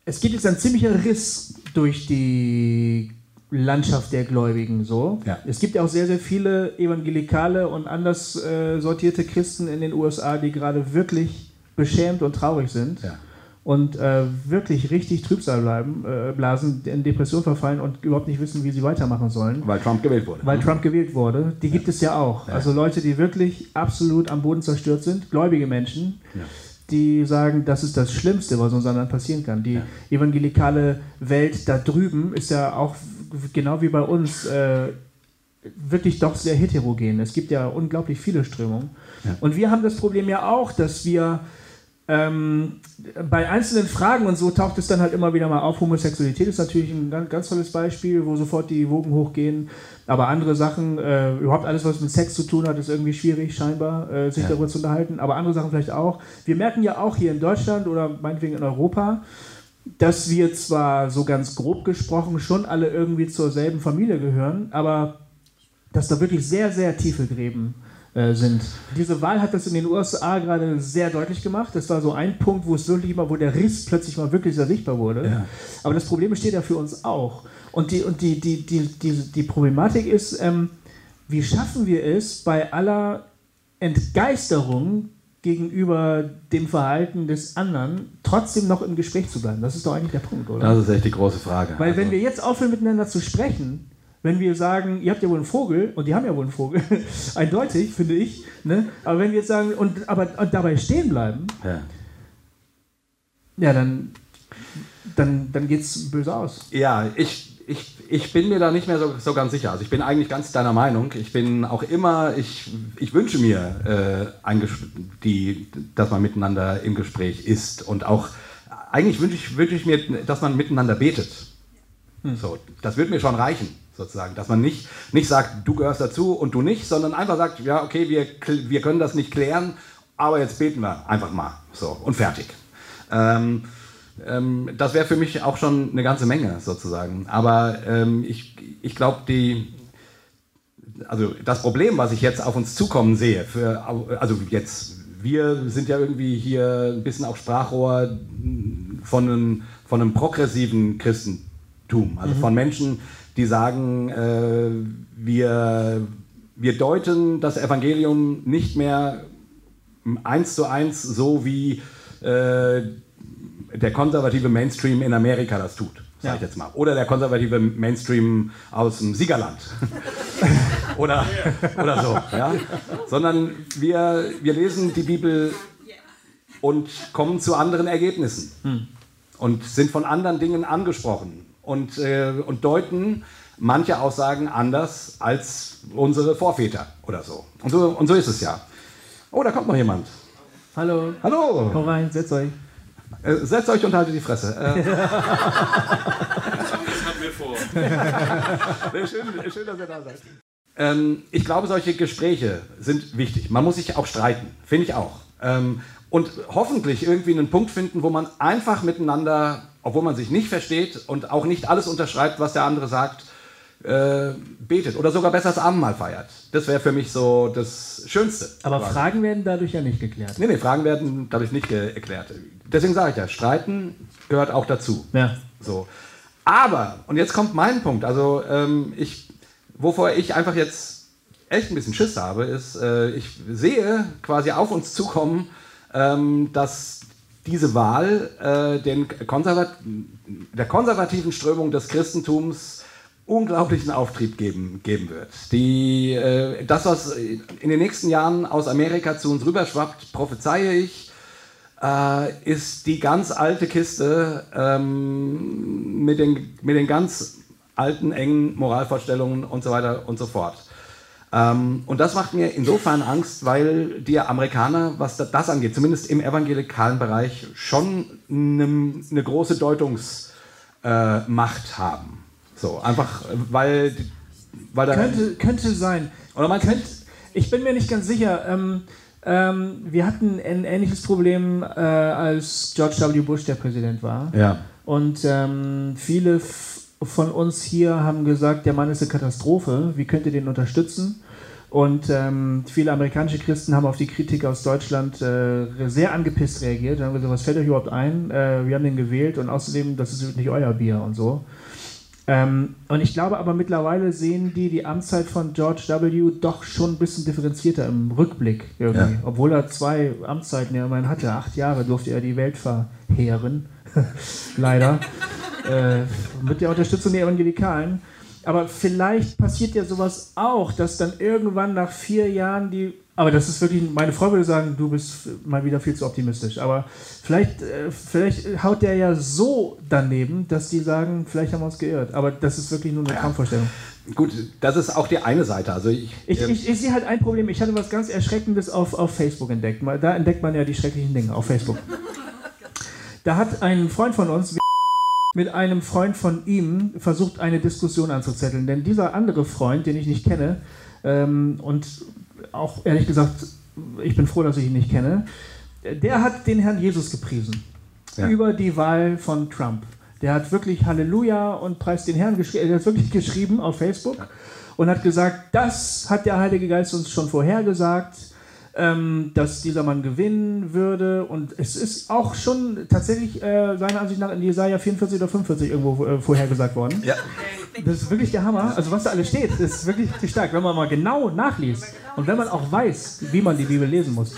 [SPEAKER 2] es geht jetzt ein ziemlicher Riss durch die Landschaft der Gläubigen so.
[SPEAKER 3] Ja.
[SPEAKER 2] Es gibt ja auch sehr, sehr viele evangelikale und anders äh, sortierte Christen in den USA, die gerade wirklich beschämt und traurig sind.
[SPEAKER 3] Ja.
[SPEAKER 2] Und äh, wirklich richtig Trübsal bleiben, äh, blasen, in Depression verfallen und überhaupt nicht wissen, wie sie weitermachen sollen.
[SPEAKER 3] Weil Trump gewählt wurde.
[SPEAKER 2] Weil Trump gewählt wurde. Die gibt es ja auch.
[SPEAKER 3] Ja.
[SPEAKER 2] Also Leute, die wirklich absolut am Boden zerstört sind, gläubige Menschen,
[SPEAKER 3] Ja.
[SPEAKER 2] die sagen, das ist das Schlimmste, was uns anderen passieren kann. Die
[SPEAKER 3] Ja.
[SPEAKER 2] evangelikale Welt da drüben ist ja auch genau wie bei uns äh, wirklich doch sehr heterogen. Es gibt ja unglaublich viele Strömungen.
[SPEAKER 3] Ja.
[SPEAKER 2] Und wir haben das Problem ja auch, dass wir ähm, bei einzelnen Fragen und so taucht es dann halt immer wieder mal auf. Homosexualität ist natürlich ein ganz, ganz tolles Beispiel, wo sofort die Wogen hochgehen. Aber andere Sachen, äh, überhaupt alles, was mit Sex zu tun hat, ist irgendwie schwierig, scheinbar, äh, sich
[SPEAKER 3] Ja.
[SPEAKER 2] darüber zu unterhalten. Aber andere Sachen vielleicht auch. Wir merken ja auch hier in Deutschland oder meinetwegen in Europa, dass wir zwar so ganz grob gesprochen schon alle irgendwie zur selben Familie gehören, aber dass da wirklich sehr, sehr tiefe Gräben äh, sind. Diese Wahl hat das in den USA gerade sehr deutlich gemacht. Das war so ein Punkt, wo es wirklich mal, wo der Riss plötzlich mal wirklich sehr sichtbar wurde.
[SPEAKER 3] Ja.
[SPEAKER 2] Aber das Problem besteht ja für uns auch. Und die, und die, die, die, die, die Problematik ist, ähm, wie schaffen wir es bei aller Entgeisterung gegenüber dem Verhalten des anderen trotzdem noch im Gespräch zu bleiben? Das ist doch eigentlich der Punkt, oder?
[SPEAKER 3] Das ist echt die große Frage.
[SPEAKER 2] Weil wenn
[SPEAKER 3] Also-
[SPEAKER 2] wir jetzt aufhören miteinander zu sprechen, wenn wir sagen, ihr habt ja wohl einen Vogel und die haben ja wohl einen Vogel, *laughs* eindeutig, finde ich, ne? aber wenn wir jetzt sagen, und, aber, und dabei stehen bleiben,
[SPEAKER 3] ja.
[SPEAKER 2] ja, dann, dann, dann geht es böse aus.
[SPEAKER 3] Ja, ich, ich, ich bin mir da nicht mehr so, so ganz sicher. Also ich bin eigentlich ganz deiner Meinung. Ich bin auch immer, ich, ich wünsche mir, äh, ein die, dass man miteinander im Gespräch ist. Und auch, eigentlich wünsche ich, wünsche ich mir, dass man miteinander betet. So, das wird mir schon reichen, sozusagen. Dass man nicht, nicht sagt, du gehörst dazu und du nicht, sondern einfach sagt, ja, okay, wir, wir können das nicht klären, aber jetzt beten wir einfach mal. So, und fertig. Ähm, ähm, das wäre für mich auch schon eine ganze Menge, sozusagen. Aber ähm, ich, ich glaube, die, also das Problem, was ich jetzt auf uns zukommen sehe, für, also jetzt, wir sind ja irgendwie hier ein bisschen auch Sprachrohr von einem, von einem progressiven Christentum, also von Menschen, die sagen, äh, wir, wir deuten das Evangelium nicht mehr eins zu eins so wie äh, der konservative Mainstream in Amerika das tut, sag ich
[SPEAKER 2] Ja.
[SPEAKER 3] jetzt mal. Oder der konservative Mainstream aus dem Siegerland. *laughs* oder, oder so. Ja? Sondern wir, wir lesen die Bibel und kommen zu anderen Ergebnissen und sind von anderen Dingen angesprochen und, äh, und deuten manche Aussagen anders als unsere Vorväter oder so. Und so, und so ist es ja. Oh, da kommt noch jemand.
[SPEAKER 2] Hallo,
[SPEAKER 3] Hallo,
[SPEAKER 2] komm rein, setzt euch.
[SPEAKER 3] äh, setzt euch und haltet die Fresse. Äh, *laughs* schön, schön, dass ihr da seid. Ähm, ich glaube, solche Gespräche sind wichtig. Man muss sich auch streiten, finde ich auch. Ähm, und hoffentlich irgendwie einen Punkt finden, wo man einfach miteinander, obwohl man sich nicht versteht und auch nicht alles unterschreibt, was der andere sagt, äh, betet oder sogar besser das Abendmahl feiert. Das wäre für mich so das Schönste.
[SPEAKER 2] Aber
[SPEAKER 3] quasi.
[SPEAKER 2] Fragen werden dadurch ja nicht geklärt.
[SPEAKER 3] Nee, nee, Fragen werden dadurch nicht ge- erklärt. Deswegen sage ich ja, Streiten gehört auch dazu.
[SPEAKER 2] Ja.
[SPEAKER 3] So. Aber, und jetzt kommt mein Punkt, also ähm, ich, wovor ich einfach jetzt echt ein bisschen Schiss habe, ist, äh, ich sehe quasi auf uns zukommen, ähm, dass diese Wahl äh, den Konservat der konservativen Strömung des Christentums unglaublichen Auftrieb geben, geben wird. Die, äh, das, was in den nächsten Jahren aus Amerika zu uns rüberschwappt, prophezeie ich, äh, ist die ganz alte Kiste ähm, mit, den, mit den ganz alten, engen Moralvorstellungen und so weiter und so fort. Ähm, und das macht mir insofern Angst, weil die Amerikaner, was da- das angeht, zumindest im evangelikalen Bereich, schon eine, eine große Deutungsmacht äh, haben. So, einfach, weil, weil da.
[SPEAKER 2] Könnte, könnte sein.
[SPEAKER 3] Oder meinst du
[SPEAKER 2] Könnt, ich bin mir nicht ganz sicher. Ähm, ähm, wir hatten ein ähnliches Problem, äh, als George W. Bush der Präsident war.
[SPEAKER 3] Ja.
[SPEAKER 2] Und ähm, viele von uns hier haben gesagt, der Mann ist eine Katastrophe. Wie könnt ihr den unterstützen? Und ähm, viele amerikanische Christen haben auf die Kritik aus Deutschland äh, sehr angepisst reagiert. Dann haben gesagt, was fällt euch überhaupt ein? Äh, wir haben den gewählt und außerdem, das ist nicht euer Bier und so. Ähm, und ich glaube aber mittlerweile sehen die die Amtszeit von George W. doch schon ein bisschen differenzierter im Rückblick irgendwie. Ja. Obwohl er zwei Amtszeiten ja immerhin hatte. Acht Jahre durfte er die Welt verheeren. *laughs* Leider. Äh, mit der Unterstützung der Evangelikalen. Aber vielleicht passiert ja sowas auch, dass dann irgendwann nach vier Jahren die. Aber das ist wirklich, meine Frau würde sagen, du bist mal wieder viel zu optimistisch. Aber vielleicht, äh, vielleicht haut der ja so daneben, dass die sagen, vielleicht haben wir uns geirrt. Aber das ist wirklich nur eine ja. Traumvorstellung.
[SPEAKER 3] Gut, das ist auch die eine Seite. Also ich,
[SPEAKER 2] ich, ähm, ich, ich, sehe halt ein Problem. Ich hatte was ganz Erschreckendes auf, auf Facebook entdeckt. Da entdeckt man ja die schrecklichen Dinge auf Facebook. *laughs* Da hat ein Freund von uns mit einem Freund von ihm versucht, eine Diskussion anzuzetteln. Denn dieser andere Freund, den ich nicht kenne, ähm, und auch ehrlich gesagt, ich bin froh, dass ich ihn nicht kenne, der hat den Herrn Jesus gepriesen ja. über die Wahl von Trump. Der hat wirklich Halleluja und Preis den Herrn geschrieben, er hat wirklich geschrieben auf Facebook und hat gesagt, das hat der Heilige Geist uns schon vorhergesagt ähm, dass dieser Mann gewinnen würde. Und es ist auch schon tatsächlich äh, seiner Ansicht nach in Jesaja 44 oder 45 irgendwo äh, vorhergesagt worden. Ja. Das ist wirklich der Hammer. Also was da alles steht, ist wirklich stark, wenn man mal genau nachliest und wenn man auch weiß, wie man die Bibel lesen muss.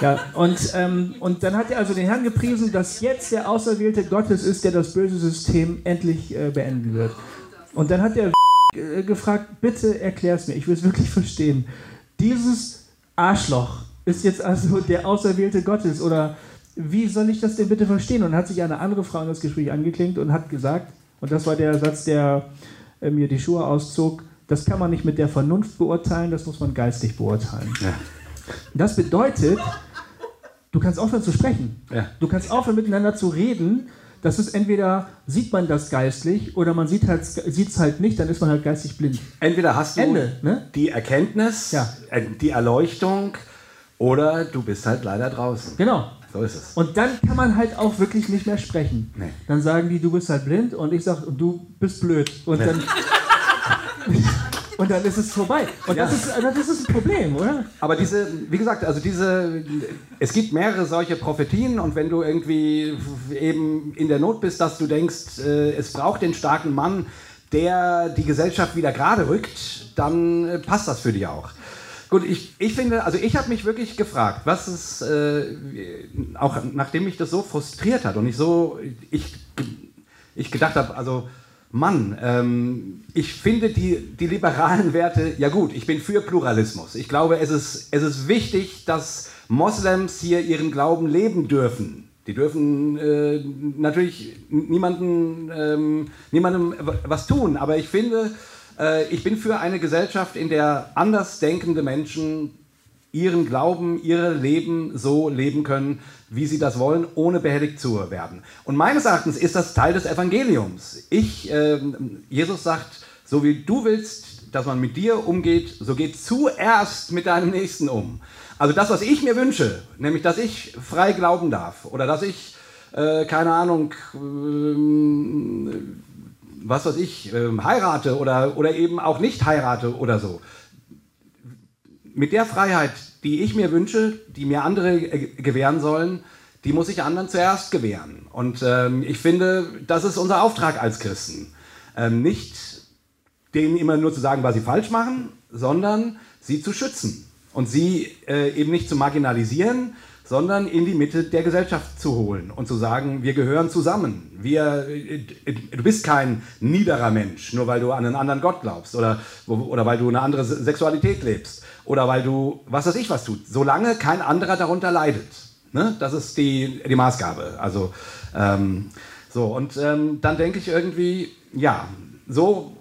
[SPEAKER 2] Ja, und, ähm, und dann hat er also den Herrn gepriesen, dass jetzt der Auserwählte Gottes ist, der das böse System endlich äh, beenden wird. Und dann hat er äh, gefragt, bitte erklär es mir, ich will es wirklich verstehen. Dieses Arschloch ist jetzt also der Auserwählte Gottes oder wie soll ich das denn bitte verstehen? Und hat sich eine andere Frau in das Gespräch angeklingt und hat gesagt, und das war der Satz, der äh, mir die Schuhe auszog, das kann man nicht mit der Vernunft beurteilen, das muss man geistig beurteilen. Ja. Das bedeutet, du kannst aufhören zu sprechen. Ja. Du kannst aufhören miteinander zu reden. Das ist entweder sieht man das geistlich oder man sieht halt, es halt nicht, dann ist man halt geistig blind.
[SPEAKER 3] Entweder hast du Ende, ne? die Erkenntnis, ja. Äh, die Erleuchtung oder du bist halt leider draußen.
[SPEAKER 2] Genau. So ist es. Und dann kann man halt auch wirklich nicht mehr sprechen. Nee. Dann sagen die, du bist halt blind und ich sage, du bist blöd. Und nee. dann. *laughs* Und dann ist es vorbei. Und ja. das, ist, das ist ein Problem, oder?
[SPEAKER 3] Aber diese, wie gesagt, also diese, es gibt mehrere solche Prophetien und wenn du irgendwie eben in der Not bist, dass du denkst, äh, es braucht den starken Mann, der die Gesellschaft wieder gerade rückt, dann äh, passt das für dich auch. Gut, ich, ich finde, also ich habe mich wirklich gefragt, was ist, äh, auch nachdem mich das so frustriert hat und ich so, ich, ich gedacht habe, also Mann, ähm, ich finde die, die liberalen Werte, ja gut, ich bin für Pluralismus. Ich glaube, es ist, es ist wichtig, dass Moslems hier ihren Glauben leben dürfen. Die dürfen äh, natürlich niemanden, ähm, niemandem was tun, aber ich finde, äh, ich bin für eine Gesellschaft, in der andersdenkende Menschen ihren Glauben, ihr Leben so leben können, wie sie das wollen, ohne behelligt zu werden. Und meines Erachtens ist das Teil des Evangeliums. Ich, äh, Jesus sagt, so wie du willst, dass man mit dir umgeht, so geht zuerst mit deinem Nächsten um. Also das, was ich mir wünsche, nämlich, dass ich frei glauben darf oder dass ich, äh, keine Ahnung, äh, was weiß ich, ähm, heirate oder, oder eben auch nicht heirate oder so mit der Freiheit, die ich mir wünsche, die mir andere gewähren sollen, die muss ich anderen zuerst gewähren. Und ähm, ich finde, das ist unser Auftrag als Christen. Ähm, nicht denen immer nur zu sagen, was sie falsch machen, sondern sie zu schützen und sie äh, eben nicht zu marginalisieren, sondern in die Mitte der Gesellschaft zu holen und zu sagen, wir gehören zusammen. Wir, du bist kein niederer Mensch, nur weil du an einen anderen Gott glaubst oder, oder weil du eine andere Sexualität lebst oder weil du, was weiß ich, was tut. Solange kein anderer darunter leidet. Ne? Das ist die, die Maßgabe. Also, ähm, so, und ähm, dann denke ich irgendwie, ja, so,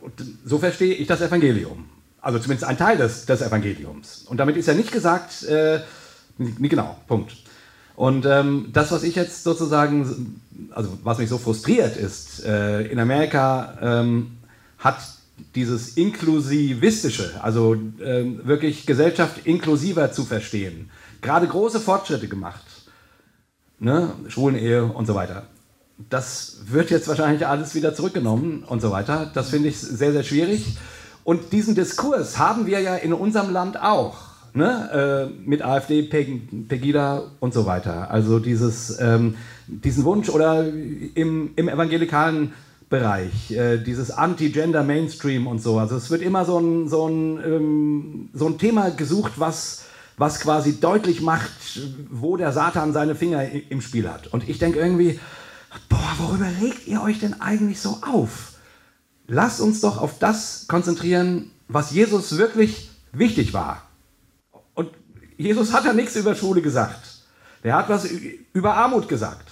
[SPEAKER 3] so verstehe ich das Evangelium. Also zumindest ein Teil des, des Evangeliums. Und damit ist ja nicht gesagt, äh, genau, Punkt. Und ähm, das, was ich jetzt sozusagen, also was mich so frustriert ist, äh, in Amerika ähm, hat dieses Inklusivistische, also äh, wirklich Gesellschaft inklusiver zu verstehen, gerade große Fortschritte gemacht. Ne? Schwulenehe und so weiter. Das wird jetzt wahrscheinlich alles wieder zurückgenommen und so weiter. Das finde ich sehr, sehr schwierig. Und diesen Diskurs haben wir ja in unserem Land auch. Ne? Äh, mit AfD, Pegida und so weiter. Also dieses, ähm, diesen Wunsch oder im, im evangelikalen Bereich, äh, dieses Anti-Gender Mainstream und so. Also es wird immer so ein, so ein, ähm, so ein Thema gesucht, was, was quasi deutlich macht, wo der Satan seine Finger im Spiel hat. Und ich denke irgendwie, boah, worüber regt ihr euch denn eigentlich so auf? Lasst uns doch auf das konzentrieren, was Jesus wirklich wichtig war. Jesus hat ja nichts über Schule gesagt. Der hat was über Armut gesagt.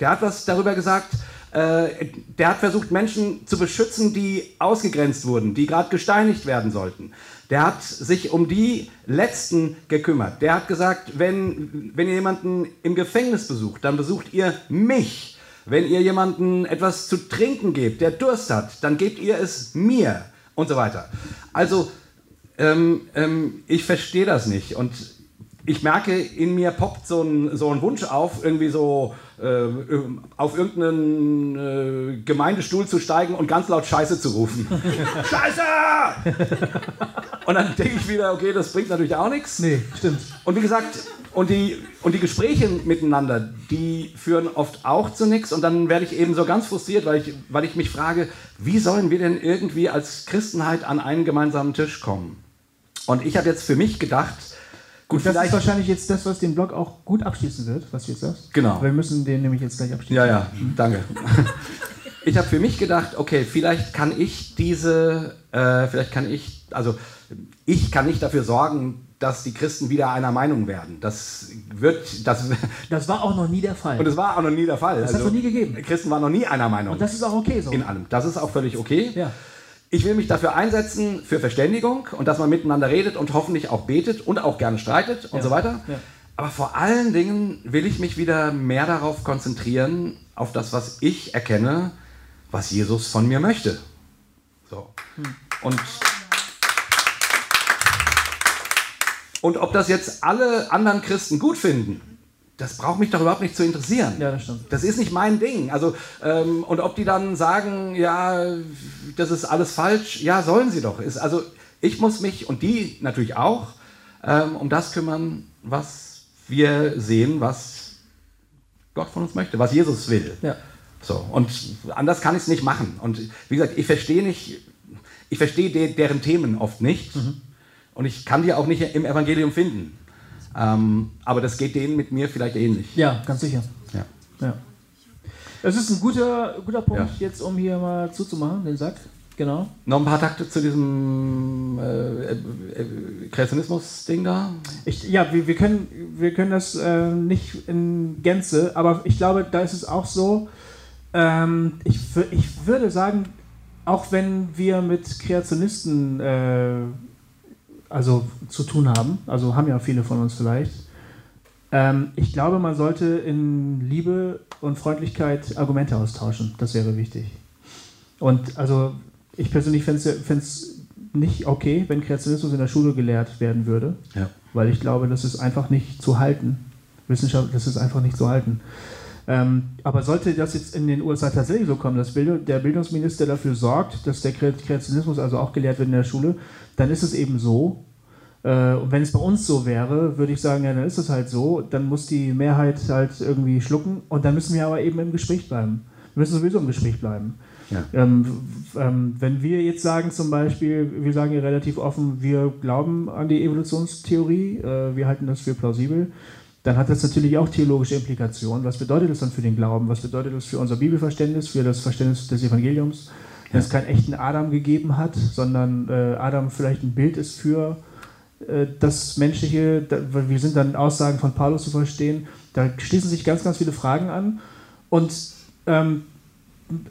[SPEAKER 3] Der hat was darüber gesagt, äh, der hat versucht, Menschen zu beschützen, die ausgegrenzt wurden, die gerade gesteinigt werden sollten. Der hat sich um die Letzten gekümmert. Der hat gesagt, wenn, wenn ihr jemanden im Gefängnis besucht, dann besucht ihr mich. Wenn ihr jemanden etwas zu trinken gebt, der Durst hat, dann gebt ihr es mir und so weiter. Also, ähm, ähm, ich verstehe das nicht. Und ich merke, in mir poppt so ein, so ein Wunsch auf, irgendwie so äh, auf irgendeinen äh, Gemeindestuhl zu steigen und ganz laut Scheiße zu rufen. *laughs* Scheiße! und dann denke ich wieder, okay, das bringt natürlich auch nichts.
[SPEAKER 2] Nee, stimmt.
[SPEAKER 3] Und wie gesagt, und die, und die Gespräche miteinander, die führen oft auch zu nichts. Und dann werde ich eben so ganz frustriert, weil ich, weil ich mich frage, wie sollen wir denn irgendwie als Christenheit an einen gemeinsamen Tisch kommen? Und ich habe jetzt für mich gedacht,
[SPEAKER 2] Gut, das ist wahrscheinlich jetzt das, was den Blog auch gut abschließen wird, was du jetzt sagst.
[SPEAKER 3] Genau.
[SPEAKER 2] Wir müssen den nämlich jetzt gleich abschließen.
[SPEAKER 3] Ja, ja, danke. ich habe für mich gedacht, okay, vielleicht kann ich diese, äh, vielleicht kann ich, also ich kann nicht dafür sorgen, dass die Christen wieder einer Meinung werden. Das wird, das, *laughs*
[SPEAKER 2] das war auch noch nie der Fall.
[SPEAKER 3] Und es war auch noch nie der Fall.
[SPEAKER 2] Das also, hat es noch nie gegeben.
[SPEAKER 3] Christen waren noch nie einer Meinung.
[SPEAKER 2] Und das ist auch okay so.
[SPEAKER 3] In allem. Das ist auch völlig okay.
[SPEAKER 2] Ja.
[SPEAKER 3] Ich will mich dafür einsetzen, für Verständigung und dass man miteinander redet und hoffentlich auch betet und auch gerne streitet und
[SPEAKER 2] Ja.
[SPEAKER 3] so weiter.
[SPEAKER 2] Ja.
[SPEAKER 3] Aber vor allen Dingen will ich mich wieder mehr darauf konzentrieren, auf das, was ich erkenne, was Jesus von mir möchte. So. Und, und ob das jetzt alle anderen Christen gut finden, das braucht mich doch überhaupt nicht zu interessieren.
[SPEAKER 2] Ja, das stimmt.
[SPEAKER 3] Das ist nicht mein Ding. Also, ähm, und ob die dann sagen, ja, das ist alles falsch, ja, sollen sie doch. Ist, also, ich muss mich und die natürlich auch ähm, um das kümmern, was wir sehen, was Gott von uns möchte, was Jesus will.
[SPEAKER 2] Ja.
[SPEAKER 3] So, und anders kann ich es nicht machen. Und wie gesagt, ich verstehe nicht, ich verstehe de deren Themen oft nicht. Und ich kann die auch nicht im Evangelium finden. Ähm, aber das geht denen mit mir vielleicht ähnlich.
[SPEAKER 2] Ja, ganz sicher.
[SPEAKER 3] Ja.
[SPEAKER 2] Ja. Das ist ein guter, guter Punkt,
[SPEAKER 3] Ja.
[SPEAKER 2] jetzt um hier mal zuzumachen, den Sack. Genau.
[SPEAKER 3] Noch ein paar Takte zu diesem äh, äh, äh, Kreationismus-Ding da.
[SPEAKER 2] Ich, ja, wir, wir, können, wir können das äh, nicht in Gänze, aber ich glaube, da ist es auch so, ähm, ich, ich würde sagen, auch wenn wir mit Kreationisten äh, also zu tun haben, also haben ja viele von uns vielleicht, ähm, ich glaube, man sollte in Liebe und Freundlichkeit Argumente austauschen. Das wäre wichtig. Und also ich persönlich fände es nicht okay, wenn Kreationismus in der Schule gelehrt werden würde
[SPEAKER 3] Ja.
[SPEAKER 2] weil ich glaube, das ist einfach nicht zu halten. Wissenschaft, das ist einfach nicht zu halten. Ähm, aber sollte das jetzt in den USA tatsächlich so kommen, dass der Bildungsminister dafür sorgt, dass der Kre- Kreationismus also auch gelehrt wird in der Schule, dann ist es eben so. Äh, und wenn es bei uns so wäre, würde ich sagen, ja, dann ist es halt so. Dann muss die Mehrheit halt irgendwie schlucken und dann müssen wir aber eben im Gespräch bleiben. Wir müssen sowieso im Gespräch bleiben.
[SPEAKER 3] Ja.
[SPEAKER 2] Ähm, ähm, wenn wir jetzt sagen zum Beispiel, wir sagen ja relativ offen, wir glauben an die Evolutionstheorie, äh, wir halten das für plausibel, dann hat das natürlich auch theologische Implikationen. Was bedeutet das dann für den Glauben? Was bedeutet das für unser Bibelverständnis, für das Verständnis des Evangeliums? Wenn es keinen echten Adam gegeben hat, sondern äh, Adam vielleicht ein Bild ist für äh, das Menschliche, da, wir sind dann Aussagen von Paulus zu verstehen, da schließen sich ganz, ganz viele Fragen an. Und ähm,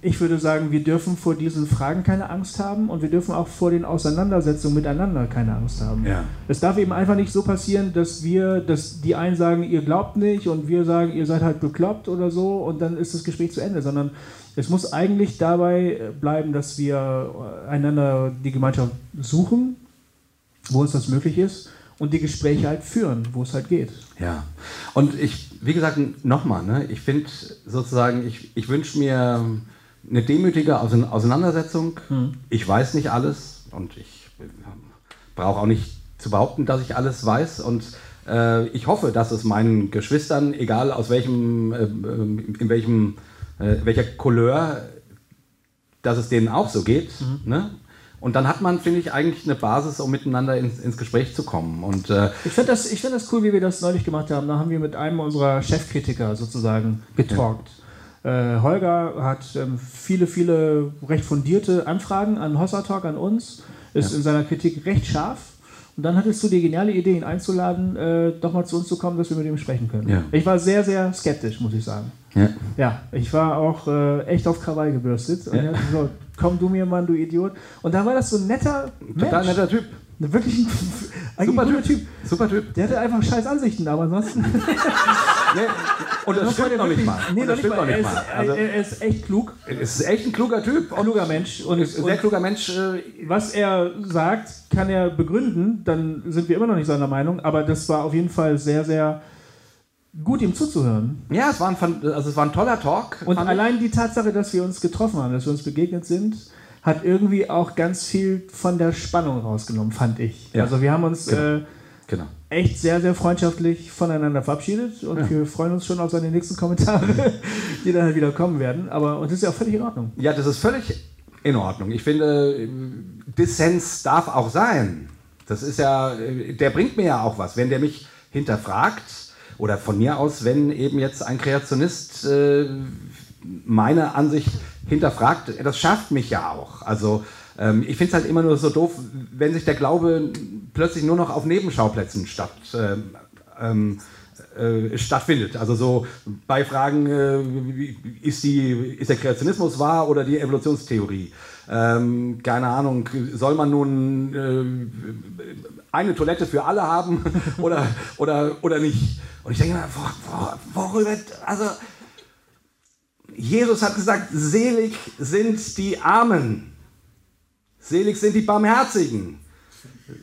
[SPEAKER 2] ich würde sagen, wir dürfen vor diesen Fragen keine Angst haben und wir dürfen auch vor den Auseinandersetzungen miteinander keine Angst haben.
[SPEAKER 3] Ja.
[SPEAKER 2] Es darf eben einfach nicht so passieren, dass wir, dass die einen sagen, ihr glaubt nicht und wir sagen, ihr seid halt bekloppt oder so und dann ist das Gespräch zu Ende, sondern es muss eigentlich dabei bleiben, dass wir einander die Gemeinschaft suchen, wo es das möglich ist und die Gespräche halt führen, wo es halt geht.
[SPEAKER 3] Ja. Und ich, wie gesagt, nochmal, ne, ich finde sozusagen, ich, ich wünsche mir eine demütige Ausein- Auseinandersetzung. Ich weiß nicht alles Und ich äh, brauche auch nicht zu behaupten, dass ich alles weiß. Und äh, ich hoffe, dass es meinen Geschwistern, egal aus welchem, äh, in welchem, äh, welcher Couleur, dass es denen auch so geht. Mhm. Ne? Und dann hat man, finde ich, eigentlich eine Basis, um miteinander ins, ins Gespräch zu kommen. Und, äh,
[SPEAKER 2] ich finde das, find das cool, wie wir das neulich gemacht haben. Da haben wir mit einem unserer Chefkritiker sozusagen getalkt. Ja. Äh, Holger hat ähm, viele, viele recht fundierte Anfragen an Hossa Talk, an uns, ist ja. in seiner Kritik recht scharf und dann hattest du die geniale Idee, ihn einzuladen, äh, doch mal zu uns zu kommen, dass wir mit ihm sprechen können. Ja. Ich war sehr, sehr skeptisch, muss ich sagen. Ja, ich war auch äh, echt auf Krawall gebürstet. Und ja. so, komm du mir, Mann, du Idiot. Und da war das so ein netter Mensch.
[SPEAKER 3] Total netter Typ.
[SPEAKER 2] Wirklich ein super typ. typ. Super Typ. Der hatte einfach scheiß Ansichten, aber ansonsten. *laughs* nee,
[SPEAKER 3] und das, das stimmt noch nicht mal.
[SPEAKER 2] Nee, das stimmt noch nicht mal. Also, er ist echt klug.
[SPEAKER 3] Er ist echt ein kluger Typ.
[SPEAKER 2] Ein kluger Mensch. Und,
[SPEAKER 3] sehr und kluger Mensch. Äh,
[SPEAKER 2] was er sagt, kann er begründen. Dann sind wir immer noch nicht seiner Meinung. Aber das war auf jeden Fall sehr, sehr gut, ihm zuzuhören.
[SPEAKER 3] Ja, es war ein, also es war ein toller Talk.
[SPEAKER 2] Und allein die Tatsache, dass wir uns getroffen haben, dass wir uns begegnet sind, hat irgendwie auch ganz viel von der Spannung rausgenommen, fand ich. Ja. Also wir haben uns genau. Äh, genau. echt sehr, sehr freundschaftlich voneinander verabschiedet und ja. wir freuen uns schon auf seine nächsten Kommentare, *laughs* die dann halt wieder kommen werden. Aber und das ist ja auch völlig in Ordnung.
[SPEAKER 3] Ja, das ist völlig in Ordnung. Ich finde, Dissens darf auch sein. Das ist ja, der bringt mir ja auch was. Wenn der mich hinterfragt, oder von mir aus, wenn eben jetzt ein Kreationist äh, meine Ansicht hinterfragt, das schafft mich ja auch. Also ähm, ich finde es halt immer nur so doof, wenn sich der Glaube plötzlich nur noch auf Nebenschauplätzen statt, ähm, ähm äh, stattfindet. Also so bei Fragen, äh, ist, die, ist der Kreationismus wahr oder die Evolutionstheorie? Ähm, keine Ahnung, soll man nun äh, eine Toilette für alle haben *laughs* oder, oder, oder nicht? Und ich denke mir, worüber, also Jesus hat gesagt, selig sind die Armen, selig sind die Barmherzigen,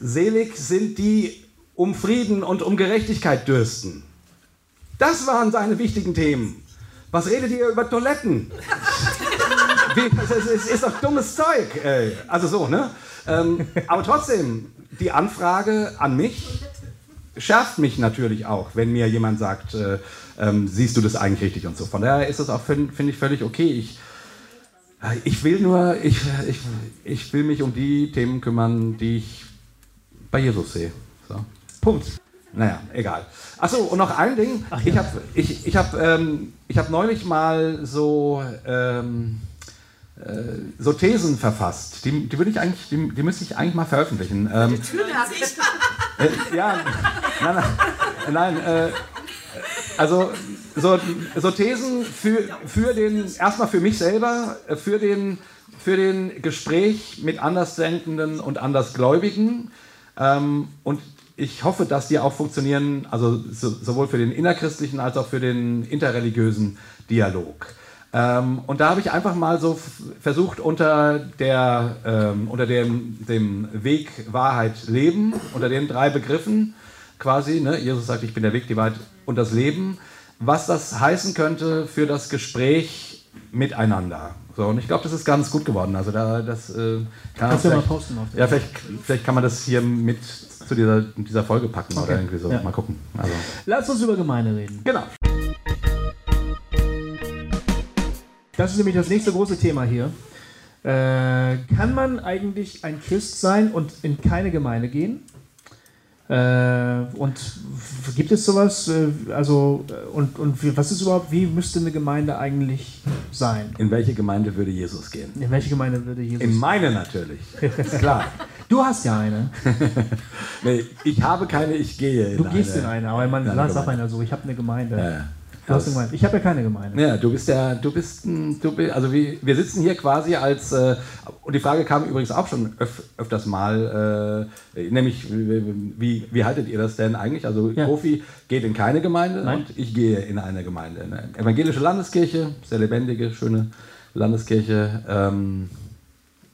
[SPEAKER 3] selig sind die um Frieden und um Gerechtigkeit dürsten. Das waren seine wichtigen Themen. Was redet ihr über Toiletten? *laughs* Es ist doch dummes Zeug. Ey. Also so, ne? Ähm, aber trotzdem, die Anfrage an mich schärft mich natürlich auch, wenn mir jemand sagt, äh, ähm, siehst du das eigentlich richtig und so. Von daher ist das auch, finde find ich, völlig okay. Ich, äh, ich will nur, ich, ich, ich will mich um die Themen kümmern, die ich bei Jesus sehe. So. Punkt. Naja, egal. Achso, und noch ein Ding. Ach, ja. Ich habe ich, ich hab, ähm, hab neulich mal so, ähm, äh, so Thesen verfasst. Die, die, würde ich eigentlich, die, die müsste ich eigentlich mal veröffentlichen. Ähm, äh, ja, nein, nein, äh, also so, so Thesen für, für den, erstmal für mich selber, für den, für den Gespräch mit Andersdenkenden und Andersgläubigen. Ähm, und ich hoffe, dass die auch funktionieren, also so, sowohl für den innerchristlichen als auch für den interreligiösen Dialog. Ähm, und da habe ich einfach mal so versucht, unter, der, ähm, unter dem, dem Weg Wahrheit Leben, unter den drei Begriffen quasi, ne, Jesus sagt, ich bin der Weg, die Wahrheit und das Leben, was das heißen könnte für das Gespräch miteinander. So, und ich glaube, das ist ganz gut geworden. Also da, das äh, kann Kannst du mal posten auf Ja, vielleicht, vielleicht kann man das hier mit zu dieser, dieser Folge packen okay. oder irgendwie so. Ja. Mal gucken. Also.
[SPEAKER 2] Lass uns über Gemeinde reden.
[SPEAKER 3] Genau.
[SPEAKER 2] Das ist nämlich das nächste große Thema hier. Äh, kann man eigentlich ein Christ sein und in keine Gemeinde gehen? Äh, und gibt es sowas? Äh, also, äh, und, und was ist überhaupt, wie müsste eine Gemeinde eigentlich sein?
[SPEAKER 3] In welche Gemeinde würde Jesus gehen?
[SPEAKER 2] In welche Gemeinde würde Jesus
[SPEAKER 3] In meine natürlich. ist *laughs* klar.
[SPEAKER 2] Du hast ja eine. *laughs*
[SPEAKER 3] nee, ich habe keine, ich gehe
[SPEAKER 2] in Du gehst eine, in eine, aber man sagt einer so, ich habe eine Gemeinde. Ja. Du hast eine Gemeinde. Ich habe ja keine Gemeinde.
[SPEAKER 3] Ja, du bist ja, du bist, du bist also wir, wir sitzen hier quasi als, äh, und die Frage kam übrigens auch schon öf, öfters mal, äh, nämlich, wie, wie haltet ihr das denn eigentlich? Also ja. Kofi geht in keine Gemeinde Nein. und ich gehe in eine Gemeinde. Eine evangelische Landeskirche, sehr lebendige, schöne Landeskirche. Ähm,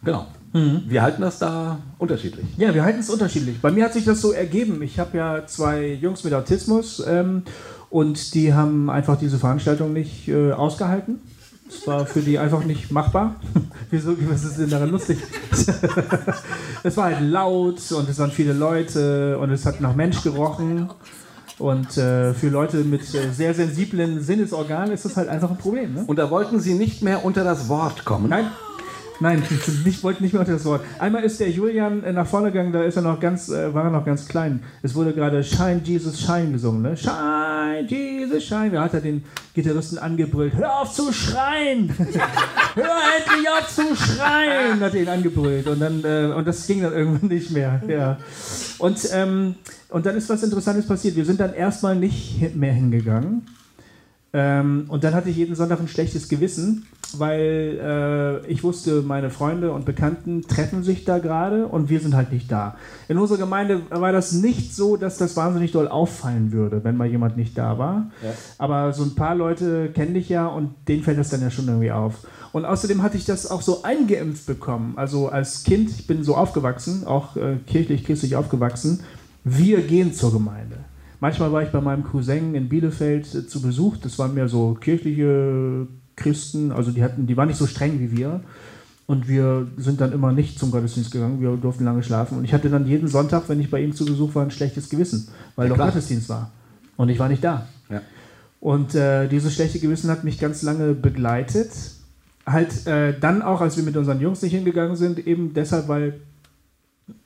[SPEAKER 3] genau. Mhm. Wir halten das da unterschiedlich.
[SPEAKER 2] Ja, wir halten es unterschiedlich. Bei mir hat sich das so ergeben. Ich habe ja zwei Jungs mit Autismus ähm, und die haben einfach diese Veranstaltung nicht äh, ausgehalten. Es war für die einfach nicht machbar. *laughs* Wieso, was ist denn daran lustig? *laughs* es war halt laut und es waren viele Leute und es hat nach Mensch gerochen. Und äh, für Leute mit äh, sehr sensiblen Sinnesorganen ist das halt einfach ein Problem. Ne?
[SPEAKER 3] Und da wollten Sie nicht mehr unter das Wort kommen?
[SPEAKER 2] Nein, Nein, *laughs* ich wollte nicht mehr unter das Wort. Einmal ist der Julian äh, nach vorne gegangen, da ist er noch ganz, äh, war er noch ganz klein. Es wurde gerade Shine Jesus Shine gesungen, ne? Shine Jesus Shine. Da hat er den Gitarristen angebrüllt. Hör auf zu schreien! *laughs* Hör endlich auf zu schreien! Hat er ihn angebrüllt und dann äh, und das ging dann irgendwann nicht mehr. Ja. Und ähm, und dann ist was Interessantes passiert. Wir sind dann erstmal nicht mehr hingegangen. Ähm, und dann hatte ich jeden Sonntag ein schlechtes Gewissen, weil äh, ich wusste, meine Freunde und Bekannten treffen sich da gerade und wir sind halt nicht da. In unserer Gemeinde war das nicht so, dass das wahnsinnig doll auffallen würde, wenn mal jemand nicht da war. Ja. Aber so ein paar Leute kenne ich ja und denen fällt das dann ja schon irgendwie auf. Und außerdem hatte ich das auch so eingeimpft bekommen. Also als Kind, ich bin so aufgewachsen, auch äh, kirchlich-christlich aufgewachsen, wir gehen zur Gemeinde. Manchmal war ich bei meinem Cousin in Bielefeld äh, zu Besuch. Das waren mehr so kirchliche Christen, also die, hatten, die waren nicht so streng wie wir. Und wir sind dann immer nicht zum Gottesdienst gegangen, wir durften lange schlafen. Und ich hatte dann jeden Sonntag, wenn ich bei ihm zu Besuch war, ein schlechtes Gewissen, weil ja, doch Gottesdienst war. Und ich war nicht da. Ja. Und äh, dieses schlechte Gewissen hat mich ganz lange begleitet. Halt äh, dann auch, als wir mit unseren Jungs nicht hingegangen sind, eben deshalb, weil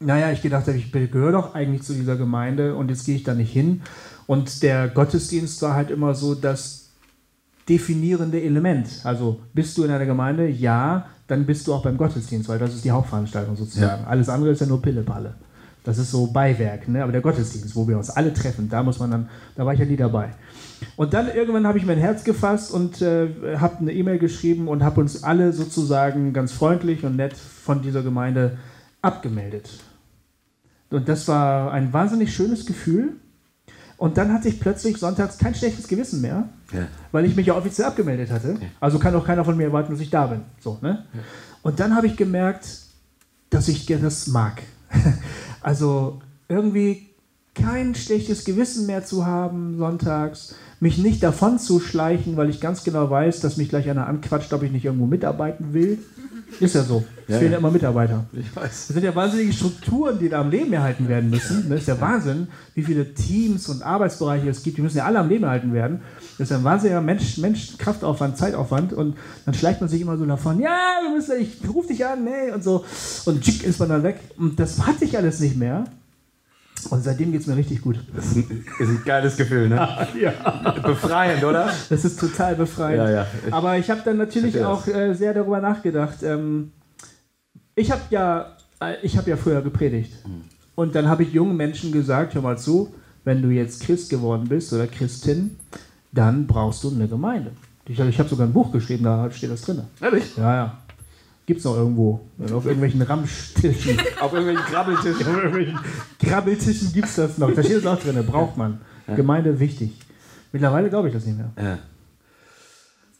[SPEAKER 2] naja, ich gedacht habe, ich gehöre doch eigentlich zu dieser Gemeinde und jetzt gehe ich da nicht hin. Und der Gottesdienst war halt immer so das definierende Element. Also bist du in einer Gemeinde? Ja, dann bist du auch beim Gottesdienst, weil das ist die Hauptveranstaltung sozusagen. Ja. Alles andere ist ja nur Pillepalle. Das ist so Beiwerk, ne? aber der Gottesdienst, wo wir uns alle treffen, da muss man dann, da war ich ja nie dabei. Und dann irgendwann habe ich mein Herz gefasst und äh, habe eine E-Mail geschrieben und habe uns alle sozusagen ganz freundlich und nett von dieser Gemeinde abgemeldet. Und das war ein wahnsinnig schönes Gefühl. Und dann hatte ich plötzlich sonntags kein schlechtes Gewissen mehr, ja. weil ich mich ja offiziell abgemeldet hatte. Ja. Also kann auch keiner von mir erwarten, dass ich da bin. So, ne? Ja. Und dann habe ich gemerkt, dass ich das mag. *laughs* also irgendwie kein schlechtes Gewissen mehr zu haben sonntags, mich nicht davon zu schleichen, weil ich ganz genau weiß, dass mich gleich einer anquatscht, ob ich nicht irgendwo mitarbeiten will. Ist ja so. Es ja, fehlen ja immer Mitarbeiter. Ich weiß. Das sind ja wahnsinnige Strukturen, die da am Leben erhalten werden müssen. Das ist ja Wahnsinn, wie viele Teams und Arbeitsbereiche es gibt. Die müssen ja alle am Leben erhalten werden. Das ist ja ein wahnsinniger Mensch, Mensch, Kraftaufwand, Zeitaufwand. Und dann schleicht man sich immer so davon, ja, wir müssen, ich rufe dich an, nee, und so. Und tschick ist man dann weg. Und das hatte ich alles nicht mehr. Und seitdem geht es mir richtig gut.
[SPEAKER 3] Das ist ein, ist ein geiles Gefühl, ne? *laughs* ja. Befreiend, oder?
[SPEAKER 2] Das ist total befreiend. Ja, ja. Ich, Aber ich habe dann natürlich auch äh, sehr darüber nachgedacht. Ähm, ich habe ja, äh, hab ja früher gepredigt. Mhm. Und dann habe ich jungen Menschen gesagt, hör mal zu, wenn du jetzt Christ geworden bist oder Christin, dann brauchst du eine Gemeinde. Ich, ich habe sogar ein Buch geschrieben, da steht das drin.
[SPEAKER 3] Ehrlich?
[SPEAKER 2] Ja, ja. Gibt es noch irgendwo. Auf irgendwelchen Ramschtischen. *laughs*
[SPEAKER 3] auf irgendwelchen Krabbeltischen.
[SPEAKER 2] auf irgendwelchen Krabbeltischen gibt es das noch. Da steht es auch drin, braucht man. Ja. Gemeinde wichtig. Mittlerweile glaube ich das nicht mehr. Ja.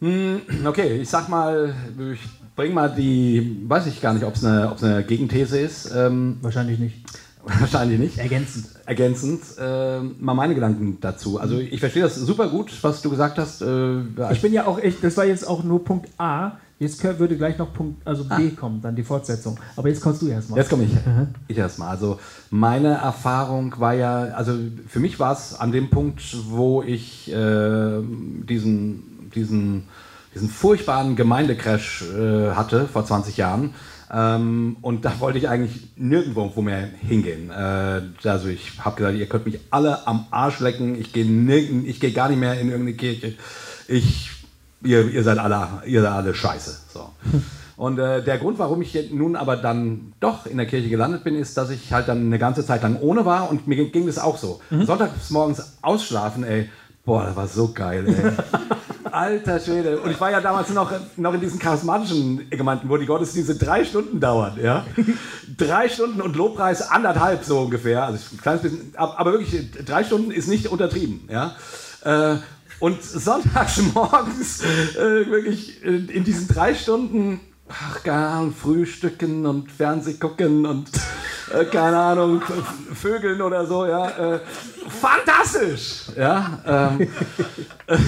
[SPEAKER 3] Hm, okay, ich sag mal, ich bring mal die, weiß ich gar nicht, ob es eine, eine Gegenthese ist.
[SPEAKER 2] Ähm, Wahrscheinlich nicht. *laughs*
[SPEAKER 3] Wahrscheinlich nicht.
[SPEAKER 2] Ergänzend.
[SPEAKER 3] Ergänzend. Äh, mal meine Gedanken dazu. Also ich verstehe das super gut, was du gesagt hast. Äh,
[SPEAKER 2] ich bin ja auch, echt, das war jetzt auch nur Punkt A. Jetzt würde gleich noch Punkt, also B ah. kommen, dann die Fortsetzung. Aber jetzt kommst du erstmal.
[SPEAKER 3] Jetzt komme ich. Ich erstmal. Also meine Erfahrung war ja, also für mich war es an dem Punkt, wo ich äh, diesen, diesen, diesen furchtbaren Gemeindecrash äh, hatte vor 20 Jahren. Ähm, und da wollte ich eigentlich nirgendwo mehr hingehen. Äh, also ich habe gesagt, ihr könnt mich alle am Arsch lecken. Ich gehe geh gar nicht mehr in irgendeine Kirche. Ich ihr, ihr, seid alle, ihr seid alle scheiße. So. Und äh, der Grund, warum ich nun aber dann doch in der Kirche gelandet bin, ist, dass ich halt dann eine ganze Zeit lang ohne war und mir ging das auch so. Mhm. Sonntags morgens ausschlafen, ey, boah, das war so geil, ey. *laughs* Alter Schwede. Und ich war ja damals noch, noch in diesen charismatischen Gemeinden, wo die Gottesdienste drei Stunden dauern, ja. drei Stunden und Lobpreis anderthalb so ungefähr. Also ein kleines bisschen, aber wirklich, drei Stunden ist nicht untertrieben, ja. Äh, und sonntags morgens äh, wirklich in diesen drei Stunden, ach, gar Frühstücken und Fernseh gucken und äh, keine Ahnung, Vögeln oder so, ja. Äh, fantastisch! Ja. Ähm, *laughs*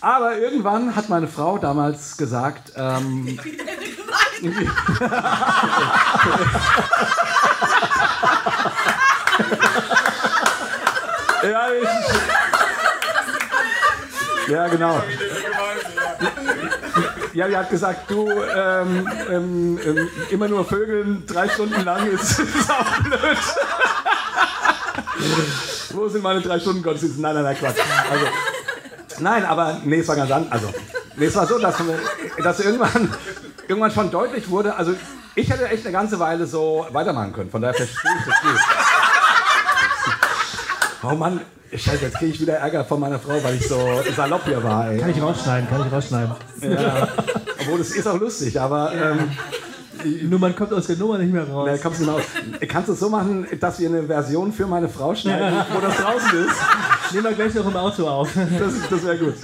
[SPEAKER 3] aber irgendwann hat meine Frau damals gesagt, ähm, *laughs* ja, ich, ja, genau. Ja, die hat gesagt, du, ähm, ähm, ähm, immer nur Vögeln drei Stunden lang ist, *laughs* ist auch blöd. Wo sind meine drei Stunden Gottesdienste? Nein, nein, nein, Quatsch. Also, nein, aber nee, es war ganz anders. Also, nee, es war so, dass, dass irgendwann, irgendwann schon deutlich wurde, also ich hätte echt eine ganze Weile so weitermachen können. Von daher verstehe ich das gut. Oh Mann, Scheiße, jetzt kriege ich wieder Ärger von meiner Frau, weil ich so salopp hier war. Ey.
[SPEAKER 2] Kann ich rausschneiden, kann ich rausschneiden.
[SPEAKER 3] Ja. Obwohl, das ist auch lustig, aber. Ähm,
[SPEAKER 2] Nur man kommt aus der Nummer nicht mehr raus.
[SPEAKER 3] na, kommst du genau. Kannst du es so machen, dass wir eine Version für meine Frau schneiden, wo das draußen ist?
[SPEAKER 2] Nehmen wir gleich noch im Auto auf.
[SPEAKER 3] Das, das wäre gut.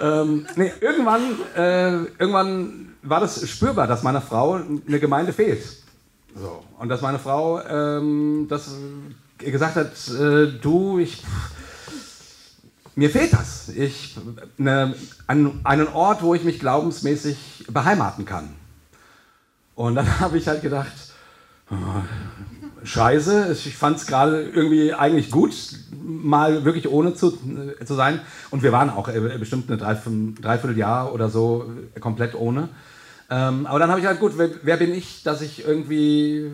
[SPEAKER 3] Ähm, nee, irgendwann, äh, irgendwann war das spürbar, dass meiner Frau eine Gemeinde fehlt. So. Und dass meine Frau ähm, das gesagt hat, äh, du, ich, mir fehlt das. Ich, ne, an, einen Ort, wo ich mich glaubensmäßig beheimaten kann. Und dann *laughs* habe ich halt gedacht, oh, scheiße, ich fand es gerade irgendwie eigentlich gut, mal wirklich ohne zu, äh, zu sein. Und wir waren auch äh, bestimmt eine Dreiviertel, Dreivierteljahr oder so komplett ohne. Ähm, aber dann habe ich halt, gut, wer, wer, bin ich, dass ich irgendwie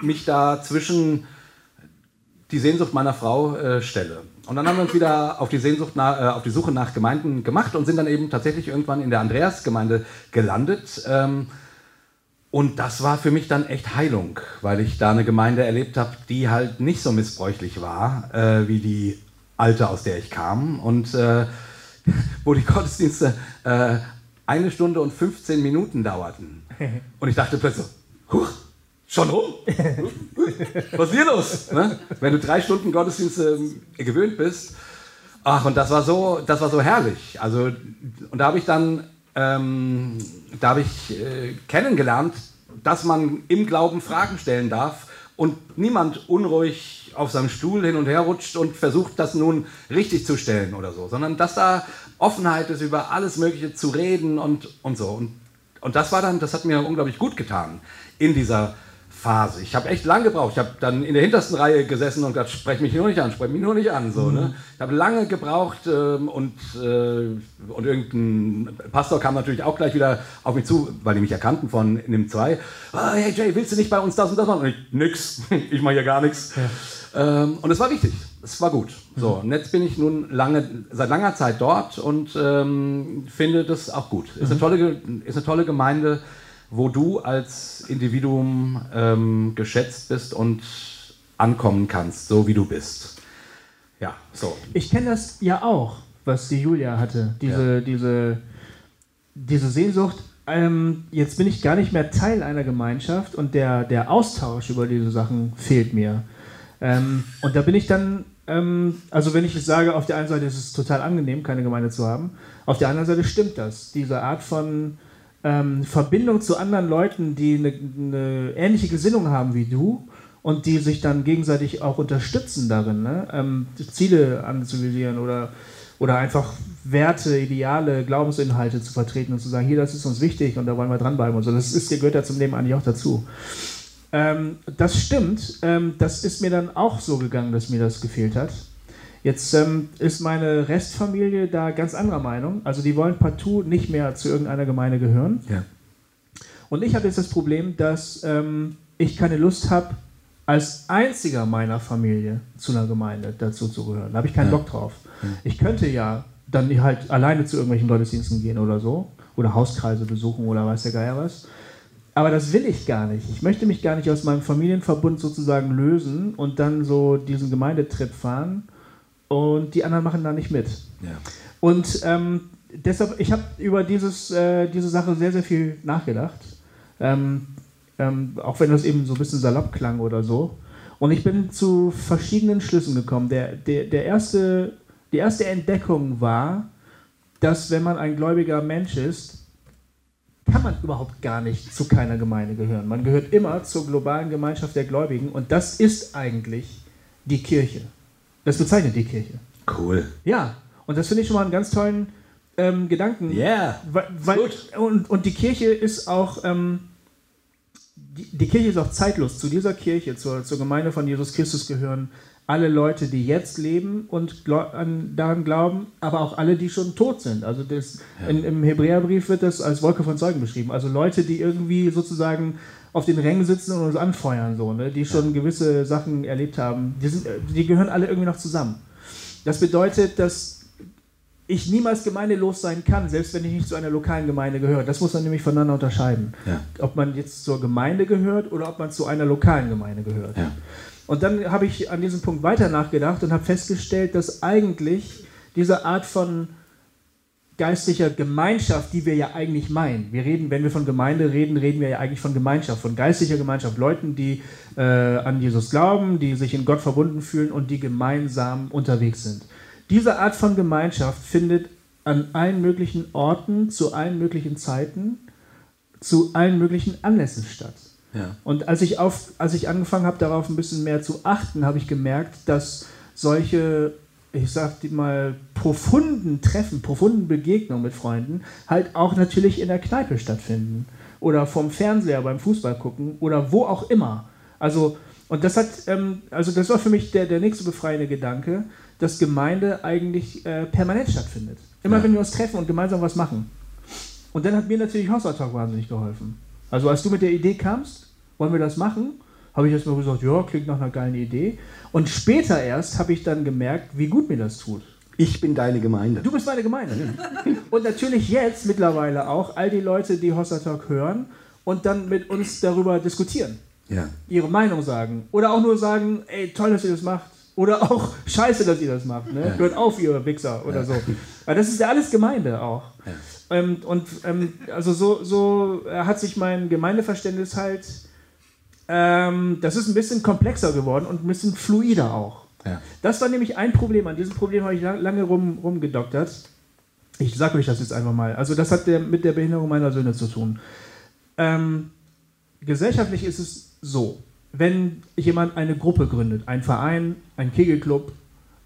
[SPEAKER 3] mich da zwischen die Sehnsucht meiner Frau äh, stelle. Und dann haben wir uns wieder auf die, Sehnsucht nach, äh, auf die Suche nach Gemeinden gemacht und sind dann eben tatsächlich irgendwann in der Andreasgemeinde gelandet. Ähm, und das war für mich dann echt Heilung, weil ich da eine Gemeinde erlebt habe, die halt nicht so missbräuchlich war äh, wie die alte, aus der ich kam. Und äh, *laughs* wo die Gottesdienste äh, eine Stunde und 15 Minuten dauerten. *laughs* Und ich dachte plötzlich, huch, schon rum? Was ist hier los? Ne? Wenn du drei Stunden Gottesdienste gewöhnt bist. Ach, und das war so, das war so herrlich. Also, und da habe ich dann ähm, da habe ich äh, kennengelernt, dass man im Glauben Fragen stellen darf und niemand unruhig auf seinem Stuhl hin und her rutscht und versucht, das nun richtig zu stellen oder so, sondern dass da Offenheit ist, über alles Mögliche zu reden und, und so. Und, und das war dann, das hat mir unglaublich gut getan in dieser Phase. Ich habe echt lange gebraucht. Ich habe dann in der hintersten Reihe gesessen und gesagt, sprech mich nur nicht an, sprech mich nur nicht an. So, ne? Ich habe lange gebraucht ähm, und, äh, und irgendein Pastor kam natürlich auch gleich wieder auf mich zu, weil die mich erkannten von NIM 2. Oh, hey Jay, willst du nicht bei uns das und das machen? Und ich, nix, *laughs* ich mache hier gar nichts. Ja. Ähm, und es war wichtig, es war gut. So, und jetzt bin ich nun lange, seit langer Zeit dort und ähm, finde das auch gut. Ist, eine tolle, ist eine tolle Gemeinde wo du als Individuum ähm, geschätzt bist und ankommen kannst, so wie du bist. Ja, so.
[SPEAKER 2] Ich kenne das ja auch, was die Julia hatte. Diese, ja. diese, diese Sehnsucht. Ähm, jetzt bin ich gar nicht mehr Teil einer Gemeinschaft und der, der Austausch über diese Sachen fehlt mir. Ähm, und da bin ich dann, ähm, also wenn ich es sage, auf der einen Seite ist es total angenehm, keine Gemeinde zu haben, auf der anderen Seite stimmt das. Diese Art von ähm, Verbindung zu anderen Leuten, die eine, eine, ähnliche Gesinnung haben wie du und die sich dann gegenseitig auch unterstützen darin, ne? ähm, Ziele anzuvisieren oder, oder einfach Werte, Ideale, Glaubensinhalte zu vertreten und zu sagen, hier, das ist uns wichtig und da wollen wir dranbleiben und so. Das ist, gehört ja zum Leben eigentlich auch dazu. Ähm, das stimmt. Ähm, das ist mir dann auch so gegangen, dass mir das gefehlt hat. Jetzt ähm, ist meine Restfamilie da ganz anderer Meinung. Also die wollen partout nicht mehr zu irgendeiner Gemeinde gehören. Ja. Und ich habe jetzt das Problem, dass ähm, ich keine Lust habe, als einziger meiner Familie zu einer Gemeinde dazu zu gehören. Da habe ich keinen ja. Bock drauf. Ja. Ich könnte ja dann halt alleine zu irgendwelchen Gottesdiensten gehen oder so. Oder Hauskreise besuchen oder weiß der Geier was. Aber das will ich gar nicht. Ich möchte mich gar nicht aus meinem Familienverbund sozusagen lösen und dann so diesen Gemeindetrip fahren und die anderen machen da nicht mit. Ja. Und ähm, deshalb, ich habe über dieses, äh, diese Sache sehr, sehr viel nachgedacht. Ähm, ähm, auch wenn das eben so ein bisschen salopp klang oder so. Und ich bin zu verschiedenen Schlüssen gekommen. Der, der, der erste, die erste Entdeckung war, dass wenn man ein gläubiger Mensch ist, kann man überhaupt gar nicht zu keiner Gemeinde gehören. Man gehört immer zur globalen Gemeinschaft der Gläubigen und das ist eigentlich die Kirche. Das bezeichnet die Kirche.
[SPEAKER 3] Cool.
[SPEAKER 2] Ja, und das finde ich schon mal einen ganz tollen ähm, Gedanken.
[SPEAKER 3] Ja, yeah.
[SPEAKER 2] weil, und, und die Kirche ist auch, ähm, die, die, Kirche ist auch zeitlos. Zu dieser Kirche, zur, zur Gemeinde von Jesus Christus gehören alle Leute, die jetzt leben und an, daran glauben, aber auch alle, die schon tot sind. Also das, ja. in, im Hebräerbrief wird das als Wolke von Zeugen beschrieben. Also Leute, die irgendwie sozusagen auf den Rängen sitzen und uns anfeuern, so, ne? die schon gewisse Sachen erlebt haben. Die, sind, die gehören alle irgendwie noch zusammen. Das bedeutet, dass ich niemals gemeindelos sein kann, selbst wenn ich nicht zu einer lokalen Gemeinde gehöre. Das muss man nämlich voneinander unterscheiden. Ja. Ob man jetzt zur Gemeinde gehört oder ob man zu einer lokalen Gemeinde gehört. Ja. Und dann habe ich an diesem Punkt weiter nachgedacht und habe festgestellt, dass eigentlich diese Art von geistlicher Gemeinschaft, die wir ja eigentlich meinen. Wir reden, wenn wir von Gemeinde reden, reden wir ja eigentlich von Gemeinschaft, von geistlicher Gemeinschaft, Leuten, die äh, an Jesus glauben, die sich in Gott verbunden fühlen und die gemeinsam unterwegs sind. Diese Art von Gemeinschaft findet an allen möglichen Orten, zu allen möglichen Zeiten, zu allen möglichen Anlässen statt. Ja. Und als ich, auf, als ich angefangen habe, darauf ein bisschen mehr zu achten, habe ich gemerkt, dass solche, ich sag mal, profunden Treffen, profunden Begegnungen mit Freunden halt auch natürlich in der Kneipe stattfinden. Oder vom Fernseher beim Fußball gucken oder wo auch immer. Also, und das hat, ähm, also das war für mich der, der nächste befreiende Gedanke, dass Gemeinde eigentlich äh, permanent stattfindet. Immer ja. wenn wir uns treffen und gemeinsam was machen. Und dann hat mir natürlich Talk wahnsinnig geholfen. Also als du mit der Idee kamst, wollen wir das machen, habe ich erstmal gesagt, ja, klingt nach einer geilen Idee. Und später erst habe ich dann gemerkt, wie gut mir das tut.
[SPEAKER 3] Ich bin deine Gemeinde.
[SPEAKER 2] Du bist meine Gemeinde. *laughs* und natürlich jetzt mittlerweile auch all die Leute, die Hossa Talk hören und dann mit uns darüber diskutieren. Ja. Ihre Meinung sagen. Oder auch nur sagen, ey, toll, dass ihr das macht. Oder auch *laughs* scheiße, dass ihr das macht. Ne? Ja. Hört auf, ihr Wichser oder ja. so. Aber das ist ja alles Gemeinde auch. Ähm, und ähm, also so, so hat sich mein Gemeindeverständnis halt, ähm, das ist ein bisschen komplexer geworden und ein bisschen fluider auch. Das war nämlich ein Problem. An diesem Problem habe ich lange rum, rumgedoktert. Ich sage euch das jetzt einfach mal. Also das hat der, mit der Behinderung meiner Söhne zu tun. Ähm, gesellschaftlich ist es so wenn jemand eine Gruppe gründet, ein Verein, ein Kegelclub,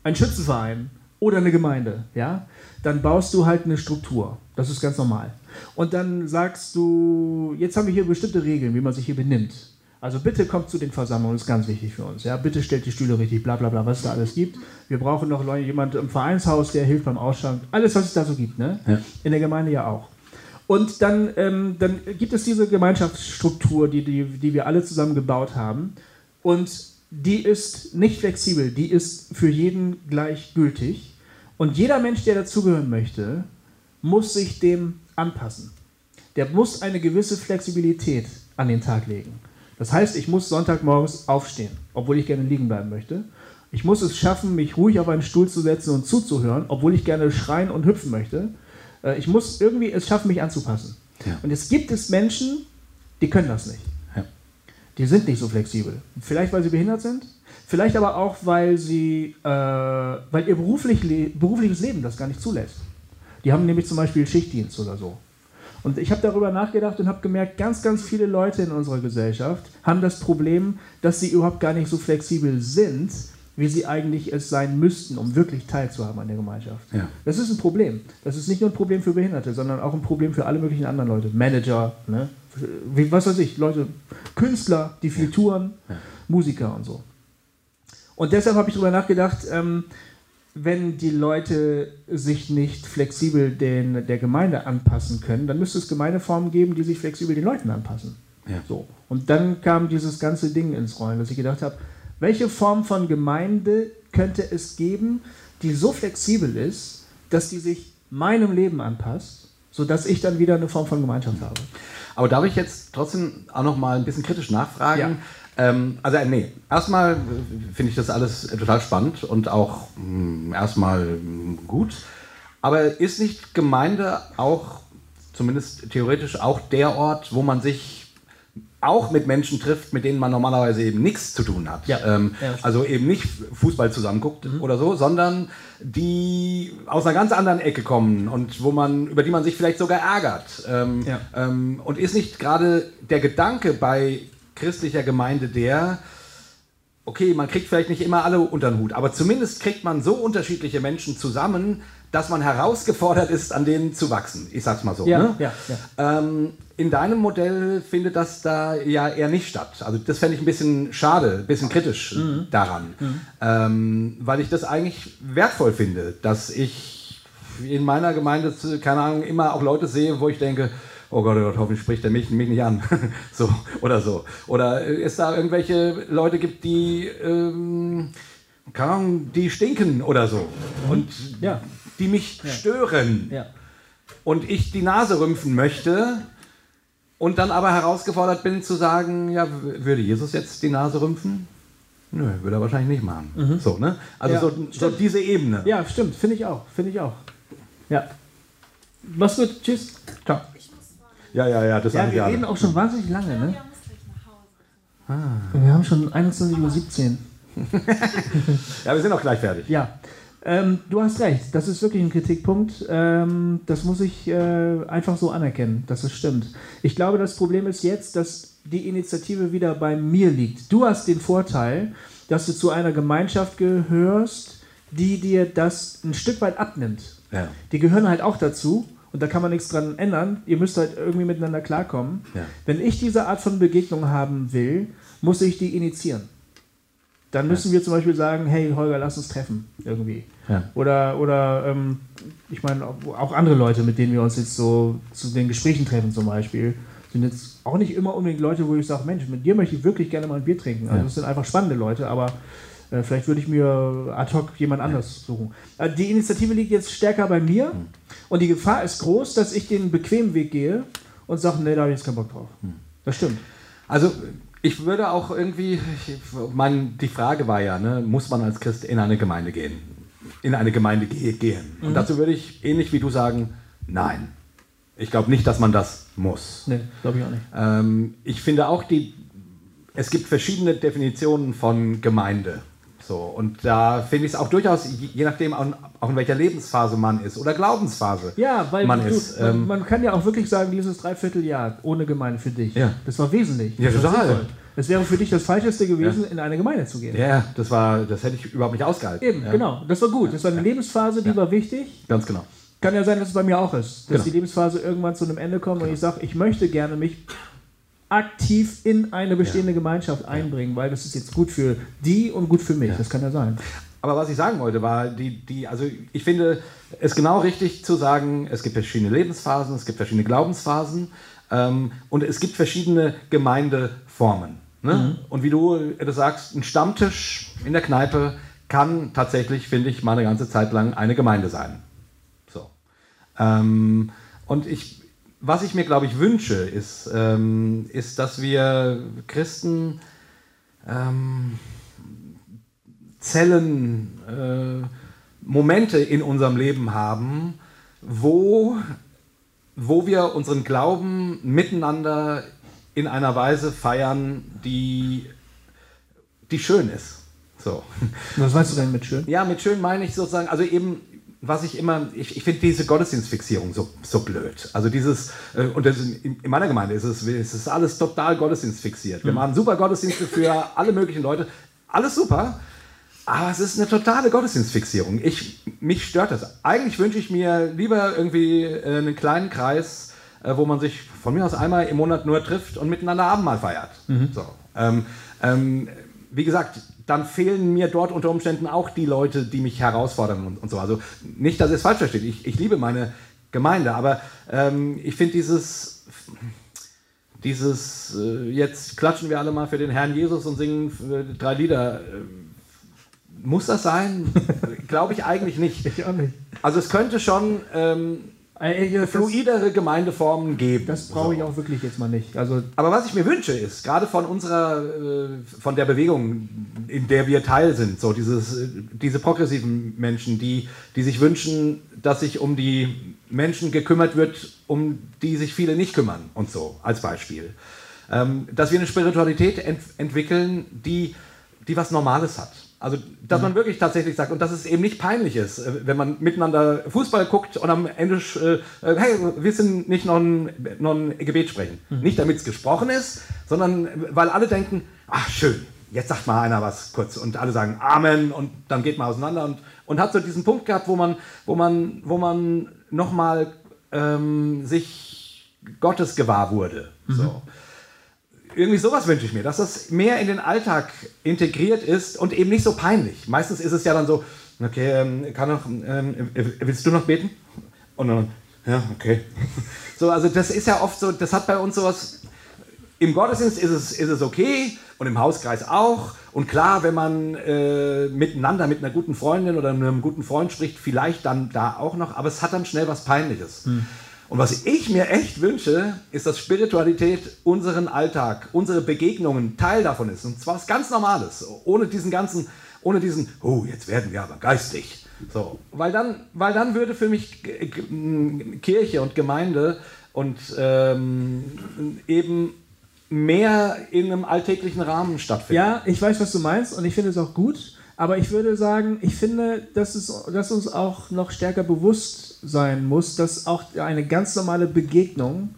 [SPEAKER 2] ein Schützenverein oder eine Gemeinde, ja, dann baust du halt eine Struktur. Das ist ganz normal. Und dann sagst du, jetzt haben wir hier bestimmte Regeln, wie man sich hier benimmt. Also bitte kommt zu den Versammlungen, das ist ganz wichtig für uns. Ja, bitte stellt die Stühle richtig, bla bla bla, was es da alles gibt. Wir brauchen noch jemanden im Vereinshaus, der hilft beim Ausschank. Alles, was es da so gibt, ne? Ja. In der Gemeinde ja auch. Und dann, ähm, dann gibt es diese Gemeinschaftsstruktur, die, die, die wir alle zusammen gebaut haben. Und die ist nicht flexibel, die ist für jeden gleich gültig. Und jeder Mensch, der dazugehören möchte, muss sich dem anpassen. Der muss eine gewisse Flexibilität an den Tag legen. Das heißt, ich muss Sonntagmorgens aufstehen, obwohl ich gerne liegen bleiben möchte. Ich muss es schaffen, mich ruhig auf einen Stuhl zu setzen und zuzuhören, obwohl ich gerne schreien und hüpfen möchte. Äh, ich muss irgendwie es schaffen, mich anzupassen. Ja. Und es gibt es Menschen, die können das nicht. Ja. Die sind nicht so flexibel. Vielleicht, weil sie behindert sind, vielleicht aber auch, weil, sie, äh, weil ihr beruflich berufliches Leben das gar nicht zulässt. Die haben nämlich zum Beispiel Schichtdienst oder so. Und ich habe darüber nachgedacht und habe gemerkt, ganz, ganz viele Leute in unserer Gesellschaft haben das Problem, dass sie überhaupt gar nicht so flexibel sind, wie sie eigentlich es sein müssten, um wirklich teilzuhaben an der Gemeinschaft. Ja. Das ist ein Problem. Das ist nicht nur ein Problem für Behinderte, sondern auch ein Problem für alle möglichen anderen Leute. Manager, ne? Wie, was weiß ich, Leute, Künstler, die viel ja. touren, ja. Musiker und so. Und deshalb habe ich darüber nachgedacht, ähm, wenn die Leute sich nicht flexibel den, der Gemeinde anpassen können, dann müsste es Gemeindeformen geben, die sich flexibel den Leuten anpassen. Ja. So. Und dann kam dieses ganze Ding ins Rollen, dass ich gedacht habe, welche Form von Gemeinde könnte es geben, die so flexibel ist, dass die sich meinem Leben anpasst, sodass ich dann wieder eine Form von Gemeinschaft habe?
[SPEAKER 3] Aber darf ich jetzt trotzdem auch noch mal ein bisschen kritisch nachfragen? Ja. Ähm, also äh, nee, erstmal finde ich das alles total spannend und auch mh, hm, erstmal hm, gut. Aber ist nicht Gemeinde auch, zumindest theoretisch, auch der Ort, wo man sich auch mit Menschen trifft, mit denen man normalerweise eben nichts zu tun hat.
[SPEAKER 2] Ja.
[SPEAKER 3] Ähm,
[SPEAKER 2] Ja,
[SPEAKER 3] also eben nicht Fußball zusammen guckt oder so, sondern die aus einer ganz anderen Ecke kommen und wo man, über die man sich vielleicht sogar ärgert. Ähm,
[SPEAKER 2] Ja.
[SPEAKER 3] ähm, und ist nicht gerade der Gedanke bei christlicher Gemeinde der, okay, man kriegt vielleicht nicht immer alle unter den Hut, aber zumindest kriegt man so unterschiedliche Menschen zusammen, dass man herausgefordert ist, an denen zu wachsen. Ich sag's mal so.
[SPEAKER 2] Ja,
[SPEAKER 3] ne?
[SPEAKER 2] ja, ja.
[SPEAKER 3] Ähm, in deinem Modell findet das da ja eher nicht statt. Also das fände ich ein bisschen schade, ein bisschen kritisch
[SPEAKER 2] Mhm.
[SPEAKER 3] daran, ähm, weil ich das eigentlich wertvoll finde, dass ich in meiner Gemeinde, keine Ahnung, immer auch Leute sehe, wo ich denke, oh Gott, oh Gott, hoffentlich spricht er mich, mich nicht an. *laughs* so, oder so. Oder äh, es da irgendwelche Leute gibt, die, ähm, keine Ahnung, die stinken oder so. Und
[SPEAKER 2] Ja.
[SPEAKER 3] die mich stören
[SPEAKER 2] Ja.
[SPEAKER 3] und ich die Nase rümpfen möchte und dann aber herausgefordert bin zu sagen, ja, würde Jesus jetzt die Nase rümpfen? Nö, würde er wahrscheinlich nicht machen. So, ne? Also
[SPEAKER 2] Ja,
[SPEAKER 3] so, so diese Ebene.
[SPEAKER 2] Ja, stimmt, finde ich auch, finde ich auch. Ja. Mach's gut, tschüss. Ciao.
[SPEAKER 3] Ja, ja, ja, das
[SPEAKER 2] Ja,
[SPEAKER 3] sagen
[SPEAKER 2] wir
[SPEAKER 3] wir
[SPEAKER 2] reden auch schon wahnsinnig lange, ne?
[SPEAKER 4] Ja, muss gleich nach Hause.
[SPEAKER 2] Wir haben schon 21.17 Uhr. *laughs*
[SPEAKER 3] Ja, wir sind auch gleich fertig.
[SPEAKER 2] Ja. Ähm, du hast recht, das ist wirklich ein Kritikpunkt. Ähm, das muss ich äh, einfach so anerkennen, dass es stimmt. Ich glaube, das Problem ist jetzt, dass die Initiative wieder bei mir liegt. Du hast den Vorteil, dass du zu einer Gemeinschaft gehörst, die dir das ein Stück weit abnimmt.
[SPEAKER 3] Ja.
[SPEAKER 2] Die gehören halt auch dazu und da kann man nichts dran ändern. Ihr müsst halt irgendwie miteinander klarkommen.
[SPEAKER 3] Ja.
[SPEAKER 2] Wenn ich diese Art von Begegnung haben will, muss ich die initiieren. Dann müssen wir zum Beispiel sagen, hey Holger, lass uns treffen irgendwie.
[SPEAKER 3] Ja.
[SPEAKER 2] Oder, oder ähm, ich meine, auch, andere Leute, mit denen wir uns jetzt so zu den Gesprächen treffen zum Beispiel, sind jetzt auch nicht immer unbedingt Leute, wo ich sage, Mensch, mit dir möchte ich wirklich gerne mal ein Bier trinken. Also das sind einfach spannende Leute, aber vielleicht würde ich mir ad hoc jemand anders suchen. Äh, die Initiative liegt jetzt stärker bei mir
[SPEAKER 3] Hm.
[SPEAKER 2] und die Gefahr ist groß, dass ich den bequemen Weg gehe und sage, nee, da habe ich jetzt keinen Bock drauf.
[SPEAKER 3] Hm.
[SPEAKER 2] Das stimmt.
[SPEAKER 3] Also ich würde auch irgendwie, ich, mein, die Frage war ja, ne, muss man als Christ in eine Gemeinde gehen? In eine Gemeinde ge gehen? Und dazu würde ich ähnlich wie du sagen, nein. Ich glaube nicht, dass man das muss.
[SPEAKER 2] Nee, glaube ich auch nicht.
[SPEAKER 3] Ähm, ich finde auch, die, es gibt verschiedene Definitionen von Gemeinde. So, und da finde ich es auch durchaus, je nachdem, auch in welcher Lebensphase man ist oder Glaubensphase
[SPEAKER 2] Ja, weil
[SPEAKER 3] man
[SPEAKER 2] du,
[SPEAKER 3] ist. Ähm,
[SPEAKER 2] man kann ja auch wirklich sagen, dieses Dreivierteljahr ohne Gemeinde für dich,
[SPEAKER 3] Ja.
[SPEAKER 2] das war wesentlich.
[SPEAKER 3] Ja, total.
[SPEAKER 2] Es wäre für dich das Falscheste gewesen, in eine Gemeinde zu gehen.
[SPEAKER 3] ja, das war, das hätte ich überhaupt nicht ausgehalten.
[SPEAKER 2] Eben,
[SPEAKER 3] ja,
[SPEAKER 2] genau. Das war gut. Das war eine Lebensphase, die war wichtig.
[SPEAKER 3] Ganz genau.
[SPEAKER 2] Kann ja sein, dass es bei mir auch ist. Dass
[SPEAKER 3] Genau.
[SPEAKER 2] die Lebensphase irgendwann zu einem Ende kommt und ich sage, ich möchte gerne mich aktiv in eine bestehende Gemeinschaft einbringen, weil das ist jetzt gut für die und gut für mich. Das kann ja sein.
[SPEAKER 3] Aber was ich sagen wollte, war, die, die, also ich finde es genau richtig zu sagen, es gibt verschiedene Lebensphasen, es gibt verschiedene Glaubensphasen ähm, und es gibt verschiedene Gemeindeformen. Ne? Und wie du das sagst, ein Stammtisch in der Kneipe kann tatsächlich, finde ich, mal eine ganze Zeit lang eine Gemeinde sein. So. Ähm, und ich, was ich mir, glaube ich, wünsche, ist, ähm, ist dass wir Christen ähm, Zellen, äh, Momente in unserem Leben haben, wo, wo wir unseren Glauben miteinander in einer Weise feiern, die, die schön ist. So.
[SPEAKER 2] Was weißt du denn mit schön?
[SPEAKER 3] Ja, mit schön meine ich sozusagen, also eben, was ich immer, ich, ich finde diese Gottesdienstfixierung so, so blöd. Also dieses, äh, und das in, in meiner Gemeinde ist es, es ist alles total Gottesdienstfixiert. Wir machen super Gottesdienste für alle möglichen Leute, alles super, aber es ist eine totale Gottesdienstfixierung. Ich, mich stört das. Eigentlich wünsche ich mir lieber irgendwie äh, einen kleinen Kreis, äh, wo man sich von mir aus einmal im Monat nur trifft und miteinander Abendmahl feiert. So. Ähm, ähm, wie gesagt, dann fehlen mir dort unter Umständen auch die Leute, die mich herausfordern und, und so. Also nicht, dass ihr es falsch versteht. Ich, ich liebe meine Gemeinde, aber ähm, ich finde dieses, dieses äh, jetzt klatschen wir alle mal für den Herrn Jesus und singen äh, drei Lieder. Äh, muss das sein? *laughs* Glaube ich eigentlich nicht.
[SPEAKER 2] Ich auch nicht.
[SPEAKER 3] Also es könnte schon ähm,
[SPEAKER 2] Äh, äh, Das,
[SPEAKER 3] fluidere Gemeindeformen geben.
[SPEAKER 2] das brauche ich auch wirklich jetzt mal nicht. Also
[SPEAKER 3] Aber was ich mir wünsche, ist, gerade von unserer, äh, von der Bewegung, in der wir Teil sind, so dieses, äh, diese progressiven Menschen, die, die sich wünschen, dass sich um die Menschen gekümmert wird, um die sich viele nicht kümmern und so, als Beispiel. Ähm, dass wir eine Spiritualität ent entwickeln, die, die was Normales hat. Also, dass man wirklich tatsächlich sagt, und dass es eben nicht peinlich ist, äh, wenn man miteinander Fußball guckt und am Ende, äh, äh, hey, wir sind nicht noch ein, noch ein Gebet sprechen. Nicht damit es gesprochen ist, sondern weil alle denken, ach schön, jetzt sagt mal einer was kurz und alle sagen Amen und dann geht man auseinander und, und hat so diesen Punkt gehabt, wo man, wo man, wo man nochmal ähm, sich Gottes gewahr wurde. So irgendwie sowas wünsche ich mir, dass das mehr in den Alltag integriert ist und eben nicht so peinlich. Meistens ist es ja dann so, okay, ähm, kann noch, ähm, willst du noch beten? Und dann, ja, okay. *laughs* So, also das ist ja oft so, das hat bei uns sowas, im Gottesdienst ist es, ist es okay und im Hauskreis auch. Und klar, wenn man äh, miteinander mit einer guten Freundin oder einem guten Freund spricht, vielleicht dann da auch noch, aber es hat dann schnell was Peinliches. Hm. Und was ich mir echt wünsche, ist, dass Spiritualität unseren Alltag, unsere Begegnungen Teil davon ist. Und zwar was ganz Normales, ohne diesen ganzen, ohne diesen, oh, jetzt werden wir aber geistig. So, weil dann, weil dann würde für mich Kirche und Gemeinde und ähm, eben mehr in einem alltäglichen Rahmen stattfinden.
[SPEAKER 2] Ja, ich weiß, was du meinst und ich finde es auch gut. Aber ich würde sagen, ich finde, dass, es, dass uns auch noch stärker bewusst sein muss, dass auch eine ganz normale Begegnung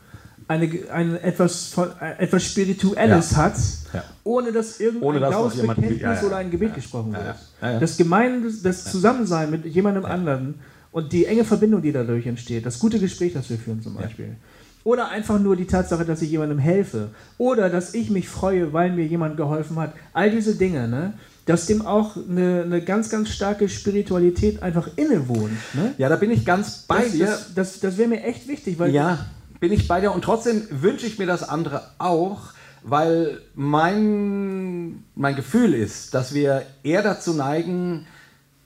[SPEAKER 2] eine, eine etwas, von, äh, etwas Spirituelles ja. hat, ja. ohne dass irgendein Glaubensbekenntnis ja, oder ein Gebet gesprochen wird. Das Gemeinde, das Zusammensein mit jemandem anderen und die enge Verbindung, die dadurch entsteht, das gute Gespräch, das wir führen zum Beispiel. Oder einfach nur die Tatsache, dass ich jemandem helfe. Oder dass ich mich freue, weil mir jemand geholfen hat. All diese Dinge, ne? Dass dem auch eine, eine ganz, ganz starke Spiritualität einfach innewohnt. Ne?
[SPEAKER 3] Ja, da bin ich ganz bei
[SPEAKER 2] das,
[SPEAKER 3] dir.
[SPEAKER 2] Das, das, das wäre mir echt wichtig. Weil
[SPEAKER 3] ja, bin ich bei dir. Und trotzdem wünsche ich mir das andere auch, weil mein, mein Gefühl ist, dass wir eher dazu neigen,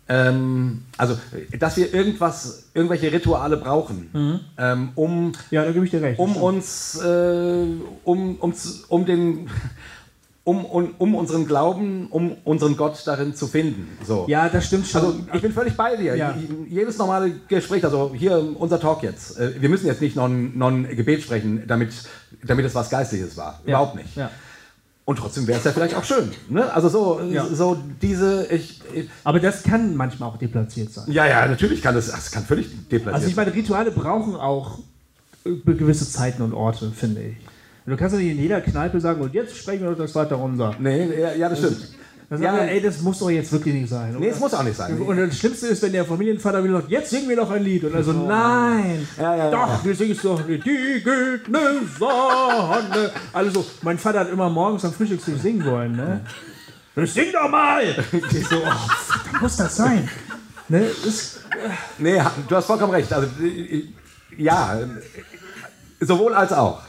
[SPEAKER 3] ähm, also, dass wir irgendwas, irgendwelche Rituale brauchen, mhm. ähm, um,
[SPEAKER 2] ja, da gebe ich dir recht.
[SPEAKER 3] um uns, äh, um, um, um den um, um, um, unseren Glauben, um unseren Gott darin zu finden. So.
[SPEAKER 2] Ja, das stimmt schon.
[SPEAKER 3] Also ich bin völlig bei dir. Ja. Jedes normale Gespräch, also hier unser Talk jetzt, äh, wir müssen jetzt nicht noch ein, noch ein Gebet sprechen, damit, damit es was Geistliches war. Ja. Überhaupt nicht. Ja. Und trotzdem wäre es ja vielleicht auch schön. Ne? Also so, ja. so diese. Ich, ich,
[SPEAKER 2] Aber das kann manchmal auch deplatziert sein.
[SPEAKER 3] Ja, ja, natürlich kann das. Das kann völlig deplatziert sein.
[SPEAKER 2] Also ich meine, Rituale brauchen auch äh, gewisse Zeiten und Orte, finde ich. Du kannst doch nicht in jeder Kneipe sagen, und jetzt sprechen wir doch das Vater unser.
[SPEAKER 3] Nee, ja, ja das stimmt.
[SPEAKER 2] Dann ja, ey, das muss doch jetzt wirklich nicht sein.
[SPEAKER 3] Oder? Nee, es muss auch nicht sein.
[SPEAKER 2] Und das Schlimmste ist, wenn der Familienvater wieder sagt, jetzt singen wir noch ein Lied. Und er so, nein, ja, ja, doch, du singst doch die güldene Sonne. Also so, mein Vater hat immer morgens am Frühstückstisch singen wollen. Ne? Sing doch mal! *laughs* Ich so, oh, muss das sein. Ne? Das,
[SPEAKER 3] nee, du hast vollkommen recht. Also, ja, sowohl als auch.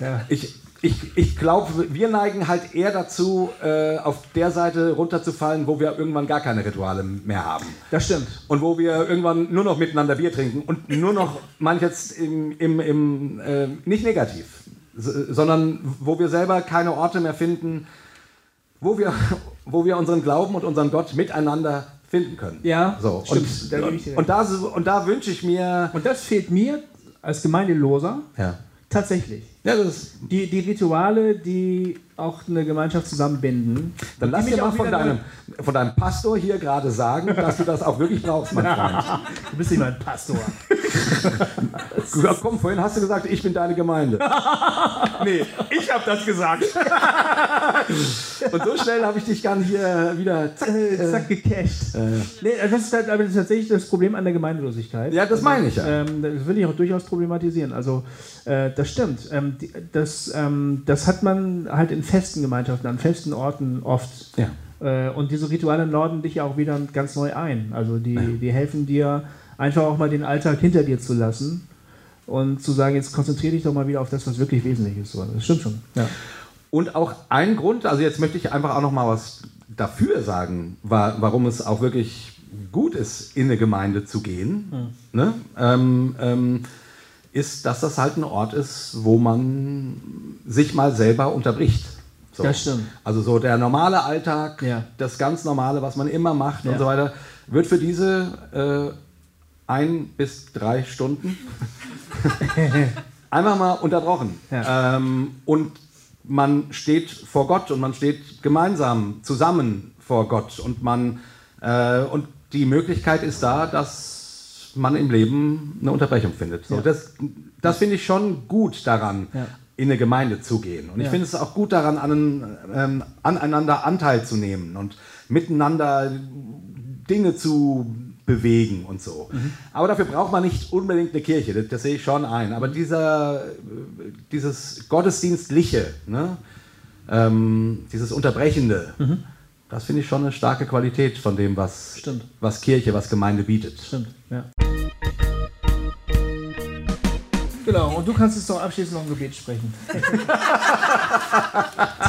[SPEAKER 3] Ja. Ich, ich, ich glaube, wir neigen halt eher dazu, äh, auf der Seite runterzufallen, wo wir irgendwann gar keine Rituale mehr haben.
[SPEAKER 2] Das stimmt.
[SPEAKER 3] Und wo wir irgendwann nur noch miteinander Bier trinken und nur noch, manch jetzt im, im, im äh, nicht negativ, sondern wo wir selber keine Orte mehr finden, wo wir, *laughs* wo wir unseren Glauben und unseren Gott miteinander finden können.
[SPEAKER 2] Ja,
[SPEAKER 3] so. Und, da und, und, da, und da wünsche ich mir.
[SPEAKER 2] Und das fehlt mir als Gemeindeloser.
[SPEAKER 3] Ja.
[SPEAKER 2] Tatsächlich.
[SPEAKER 3] Ja, das
[SPEAKER 2] die, die Rituale, die auch eine Gemeinschaft zusammenbinden.
[SPEAKER 3] Dann lass dir mal von deinem, von deinem Pastor hier gerade sagen, dass du das auch wirklich brauchst, mein Freund. *laughs*
[SPEAKER 2] du bist nicht mein Pastor. *laughs*
[SPEAKER 3] komm, vorhin hast du gesagt, ich bin deine Gemeinde. *laughs*
[SPEAKER 2] nee, ich habe das gesagt.
[SPEAKER 3] Und so schnell habe ich dich dann hier wieder
[SPEAKER 2] zack, äh, zack gecasht. Äh. Nee, das ist halt aber tatsächlich das Problem an der Gemeindelosigkeit.
[SPEAKER 3] Ja, das meine ich ja.
[SPEAKER 2] Ähm, das will ich auch durchaus problematisieren. Also, äh, das stimmt. Ähm, die, das, ähm, das hat man halt in festen Gemeinschaften, an festen Orten oft.
[SPEAKER 3] Ja.
[SPEAKER 2] Äh, und diese Rituale norden dich ja auch wieder ganz neu ein. Also die, ja. die helfen dir, einfach auch mal den Alltag hinter dir zu lassen und zu sagen, jetzt konzentriere dich doch mal wieder auf das, was wirklich wesentlich ist. Das stimmt schon. Ja.
[SPEAKER 3] Und auch ein Grund, also jetzt möchte ich einfach auch noch mal was dafür sagen, war, warum es auch wirklich gut ist, in eine Gemeinde zu gehen. Mhm. Ne? Ähm, ähm, ist, dass das halt ein Ort ist, wo man sich mal selber unterbricht.
[SPEAKER 2] So. Das stimmt.
[SPEAKER 3] Also so der normale Alltag, ja. das ganz normale, was man immer macht ja. und so weiter, wird für diese äh, ein bis drei Stunden *laughs* einfach mal unterbrochen. Ja. Ähm, und man steht vor Gott und man steht gemeinsam zusammen vor Gott und man äh, und die Möglichkeit ist da, dass man im Leben eine Unterbrechung findet. So,
[SPEAKER 2] Ja.
[SPEAKER 3] Das, das finde ich schon gut daran,
[SPEAKER 2] Ja.
[SPEAKER 3] In eine Gemeinde zu gehen. Und ich
[SPEAKER 2] Ja.
[SPEAKER 3] finde es auch gut daran, an, ähm, aneinander Anteil zu nehmen und miteinander Dinge zu bewegen und so. Aber dafür braucht man nicht unbedingt eine Kirche, das, das sehe ich schon ein. Aber dieser, dieses Gottesdienstliche, ne? ähm, dieses Unterbrechende, das finde ich schon eine starke Qualität von dem, was,
[SPEAKER 2] Stimmt.
[SPEAKER 3] was Kirche, was Gemeinde bietet.
[SPEAKER 2] Stimmt, ja. Genau, und du kannst jetzt noch abschließend noch ein Gebet sprechen.
[SPEAKER 4] Ja,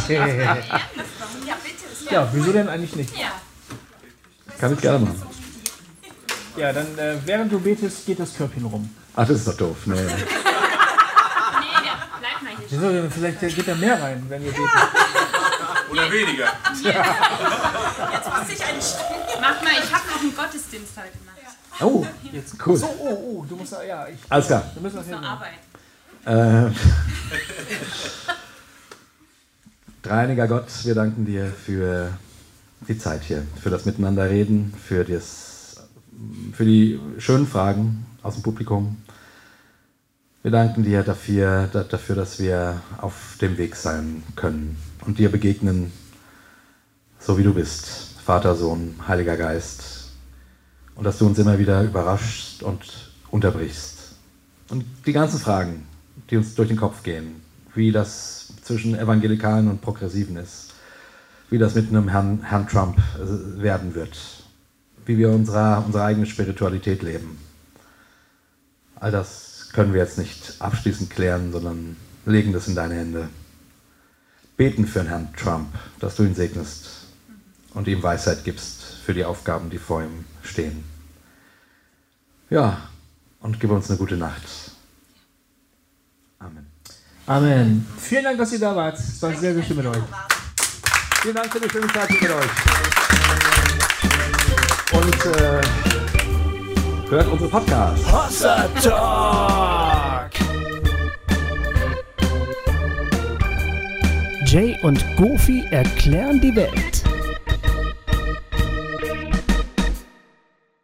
[SPEAKER 4] bitte. Ist
[SPEAKER 2] Ja, wieso denn eigentlich nicht?
[SPEAKER 4] Ja.
[SPEAKER 3] Kann ich gerne machen.
[SPEAKER 2] Ja, dann äh, während du betest, geht das Körbchen rum.
[SPEAKER 3] Ach, das ist doch doof. Nee.
[SPEAKER 4] Nee, der bleibt mal hier.
[SPEAKER 2] Wieso? Vielleicht geht da mehr rein, wenn wir beten.
[SPEAKER 1] Oder weniger.
[SPEAKER 4] Mach mal, ich habe noch einen Gottesdienst heute Nacht.
[SPEAKER 3] Oh, cool.
[SPEAKER 2] So, oh, oh, du musst da, ja, ich,
[SPEAKER 3] Alles klar.
[SPEAKER 2] wir müssen das
[SPEAKER 4] Zur
[SPEAKER 2] hin.
[SPEAKER 4] Arbeit.
[SPEAKER 3] Äh, *laughs* Dreieiniger Gott, wir danken dir für die Zeit hier, für das Miteinanderreden, für, das, für die schönen Fragen aus dem Publikum. Wir danken dir dafür, da- dafür, dass wir auf dem Weg sein können und dir begegnen, so wie du bist, Vater, Sohn, Heiliger Geist. Und dass du uns immer wieder überraschst und unterbrichst. Und die ganzen Fragen, die uns durch den Kopf gehen, wie das zwischen Evangelikalen und Progressiven ist, wie das mit einem Herrn, Herrn Trump äh, werden wird, wie wir unsere, unsere eigene Spiritualität leben. All das können wir jetzt nicht abschließend klären, sondern legen das in deine Hände. Beten für den Herrn Trump, dass du ihn segnest und ihm Weisheit gibst für die Aufgaben, die vor ihm stehen. Ja, und gib uns eine gute Nacht. Amen.
[SPEAKER 2] Amen. Vielen Dank, dass ihr da wart. Es war sehr, sehr schön mit euch.
[SPEAKER 3] Vielen Dank für die schöne Zeit mit euch. Und äh, hört unsere Podcasts.
[SPEAKER 1] Hossa Talk.
[SPEAKER 5] Jay und Goofy erklären die Welt.